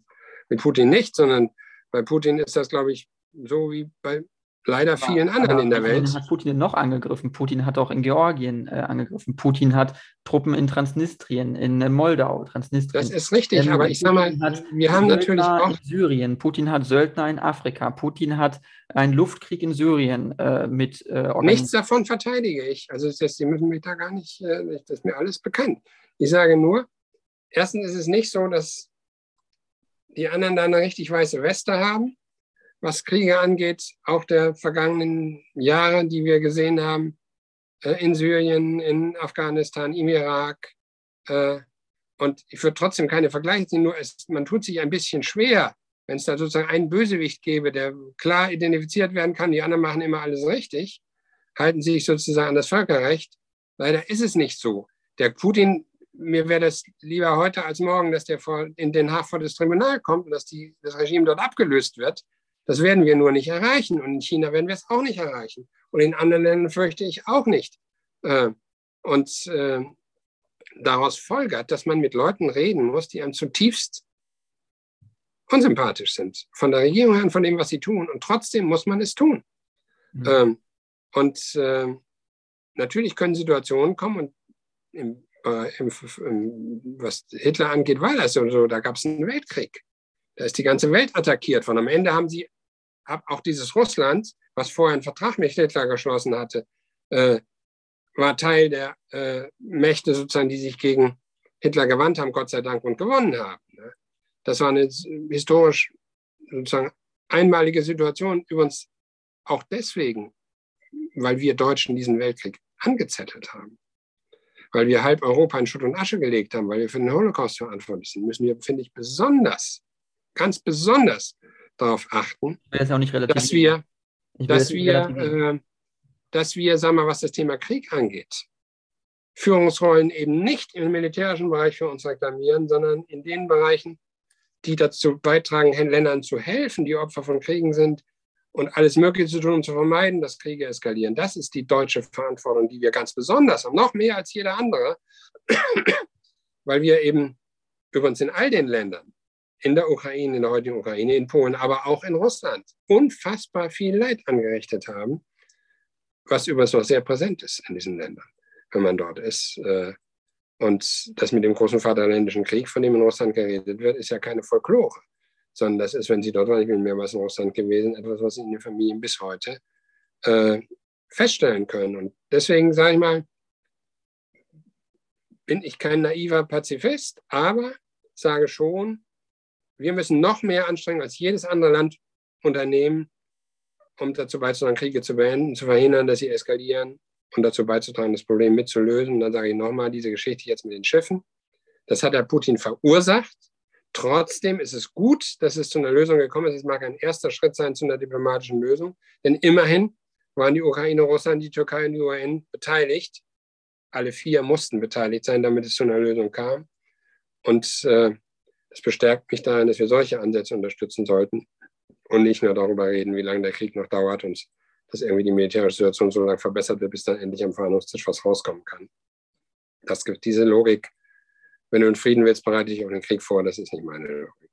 mit Putin nicht, sondern bei Putin ist das, glaube ich, so wie bei leider vielen ja, anderen in der Welt. hat Putin noch angegriffen. Putin hat auch in Georgien äh, angegriffen. Putin hat Truppen in Transnistrien, in äh, Moldau, Transnistrien. Das ist richtig, ähm, aber ich sage mal, wir haben natürlich auch. In Syrien. Putin hat Söldner in Afrika. Putin hat einen Luftkrieg in Syrien äh, mit. Äh, Nichts davon verteidige ich. Also, das, die müssen mich da gar nicht. Äh, das ist mir alles bekannt. Ich sage nur, erstens ist es nicht so, dass die anderen da eine richtig weiße Weste haben was Kriege angeht, auch der vergangenen Jahre, die wir gesehen haben, äh, in Syrien, in Afghanistan, im Irak. Äh, und ich würde trotzdem keine Vergleiche ziehen, nur es, man tut sich ein bisschen schwer, wenn es da sozusagen einen Bösewicht gäbe, der klar identifiziert werden kann, die anderen machen immer alles richtig, halten sich sozusagen an das Völkerrecht. Leider ist es nicht so. Der Putin, mir wäre das lieber heute als morgen, dass der vor, in Den Haag vor das Tribunal kommt und dass die, das Regime dort abgelöst wird, das werden wir nur nicht erreichen. Und in China werden wir es auch nicht erreichen. Und in anderen Ländern fürchte ich auch nicht. Äh, und äh, daraus folgert, dass man mit Leuten reden muss, die einem zutiefst unsympathisch sind. Von der Regierung her und von dem, was sie tun. Und trotzdem muss man es tun. Mhm. Ähm, und äh, natürlich können Situationen kommen und im, äh, im, was Hitler angeht, war das so da gab es einen Weltkrieg. Da ist die ganze Welt attackiert worden. Am Ende haben sie auch dieses Russland, was vorher einen Vertrag mit Hitler geschlossen hatte, äh, war Teil der äh, Mächte sozusagen, die sich gegen Hitler gewandt haben, Gott sei Dank, und gewonnen haben. Ne? Das war eine historisch sozusagen einmalige Situation, übrigens auch deswegen, weil wir Deutschen diesen Weltkrieg angezettelt haben. Weil wir halb Europa in Schutt und Asche gelegt haben, weil wir für den Holocaust verantwortlich sind, müssen wir, finde ich, besonders ganz besonders darauf achten, das dass wir, dass wir, äh, dass wir, sagen wir, was das Thema Krieg angeht, Führungsrollen eben nicht im militärischen Bereich für uns reklamieren, sondern in den Bereichen, die dazu beitragen, Ländern zu helfen, die Opfer von Kriegen sind und alles Mögliche zu tun, um zu vermeiden, dass Kriege eskalieren. Das ist die deutsche Verantwortung, die wir ganz besonders haben, noch mehr als jeder andere, weil wir eben übrigens in all den Ländern in der Ukraine, in der heutigen Ukraine, in Polen, aber auch in Russland unfassbar viel Leid angerichtet haben, was übrigens noch sehr präsent ist in diesen Ländern, wenn man dort ist. Äh, und das mit dem großen Vaterländischen Krieg, von dem in Russland geredet wird, ist ja keine Folklore, sondern das ist, wenn Sie dort waren, ich bin mehrmals in Russland gewesen, etwas, was in den Familien bis heute äh, feststellen können. Und deswegen sage ich mal, bin ich kein naiver Pazifist, aber sage schon, wir müssen noch mehr anstrengen als jedes andere Land unternehmen, um dazu beizutragen, Kriege zu beenden, zu verhindern, dass sie eskalieren und dazu beizutragen, das Problem mitzulösen. Und dann sage ich nochmal, diese Geschichte jetzt mit den Schiffen, das hat der Putin verursacht. Trotzdem ist es gut, dass es zu einer Lösung gekommen ist. Es mag ein erster Schritt sein zu einer diplomatischen Lösung, denn immerhin waren die Ukraine, Russland, die Türkei und die UN beteiligt. Alle vier mussten beteiligt sein, damit es zu einer Lösung kam. Und äh, es bestärkt mich darin, dass wir solche Ansätze unterstützen sollten und nicht nur darüber reden, wie lange der Krieg noch dauert und dass irgendwie die militärische Situation so lange verbessert wird, bis dann endlich am Verhandlungstisch was rauskommen kann. Das gibt diese Logik. Wenn du einen Frieden willst, bereite ich auch den Krieg vor. Das ist nicht meine Logik.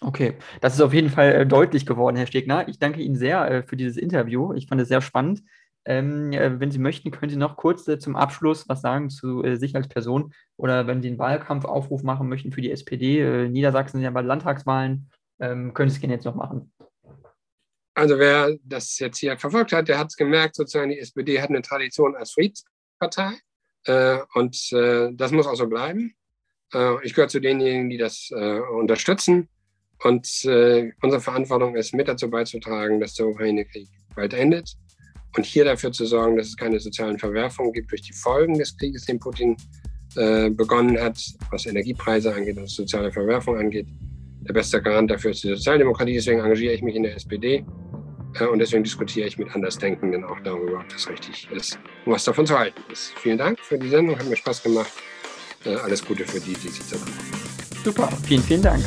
Okay, das ist auf jeden Fall äh, deutlich geworden, Herr Stegner. Ich danke Ihnen sehr äh, für dieses Interview. Ich fand es sehr spannend. Ähm, äh, wenn Sie möchten, können Sie noch kurz äh, zum Abschluss was sagen zu äh, sich als Person oder wenn Sie einen Wahlkampfaufruf machen möchten für die SPD. Äh, Niedersachsen sind ja bald Landtagswahlen. Ähm, können Sie es gerne jetzt noch machen. Also wer das jetzt hier verfolgt hat, der hat es gemerkt, sozusagen die SPD hat eine Tradition als Friedenspartei äh, und äh, das muss auch so bleiben. Ich gehöre zu denjenigen, die das unterstützen. Und unsere Verantwortung ist, mit dazu beizutragen, dass der Ukraine-Krieg bald endet und hier dafür zu sorgen, dass es keine sozialen Verwerfungen gibt durch die Folgen des Krieges, den Putin äh, begonnen hat, was Energiepreise angeht, was soziale Verwerfung angeht. Der beste Garant dafür ist die Sozialdemokratie. Deswegen engagiere ich mich in der SPD äh, und deswegen diskutiere ich mit Andersdenkenden auch darüber, ob das richtig ist und was davon zu halten ist. Vielen Dank für die Sendung, hat mir Spaß gemacht. Äh, alles Gute für die, die sich da Super, vielen, vielen Dank.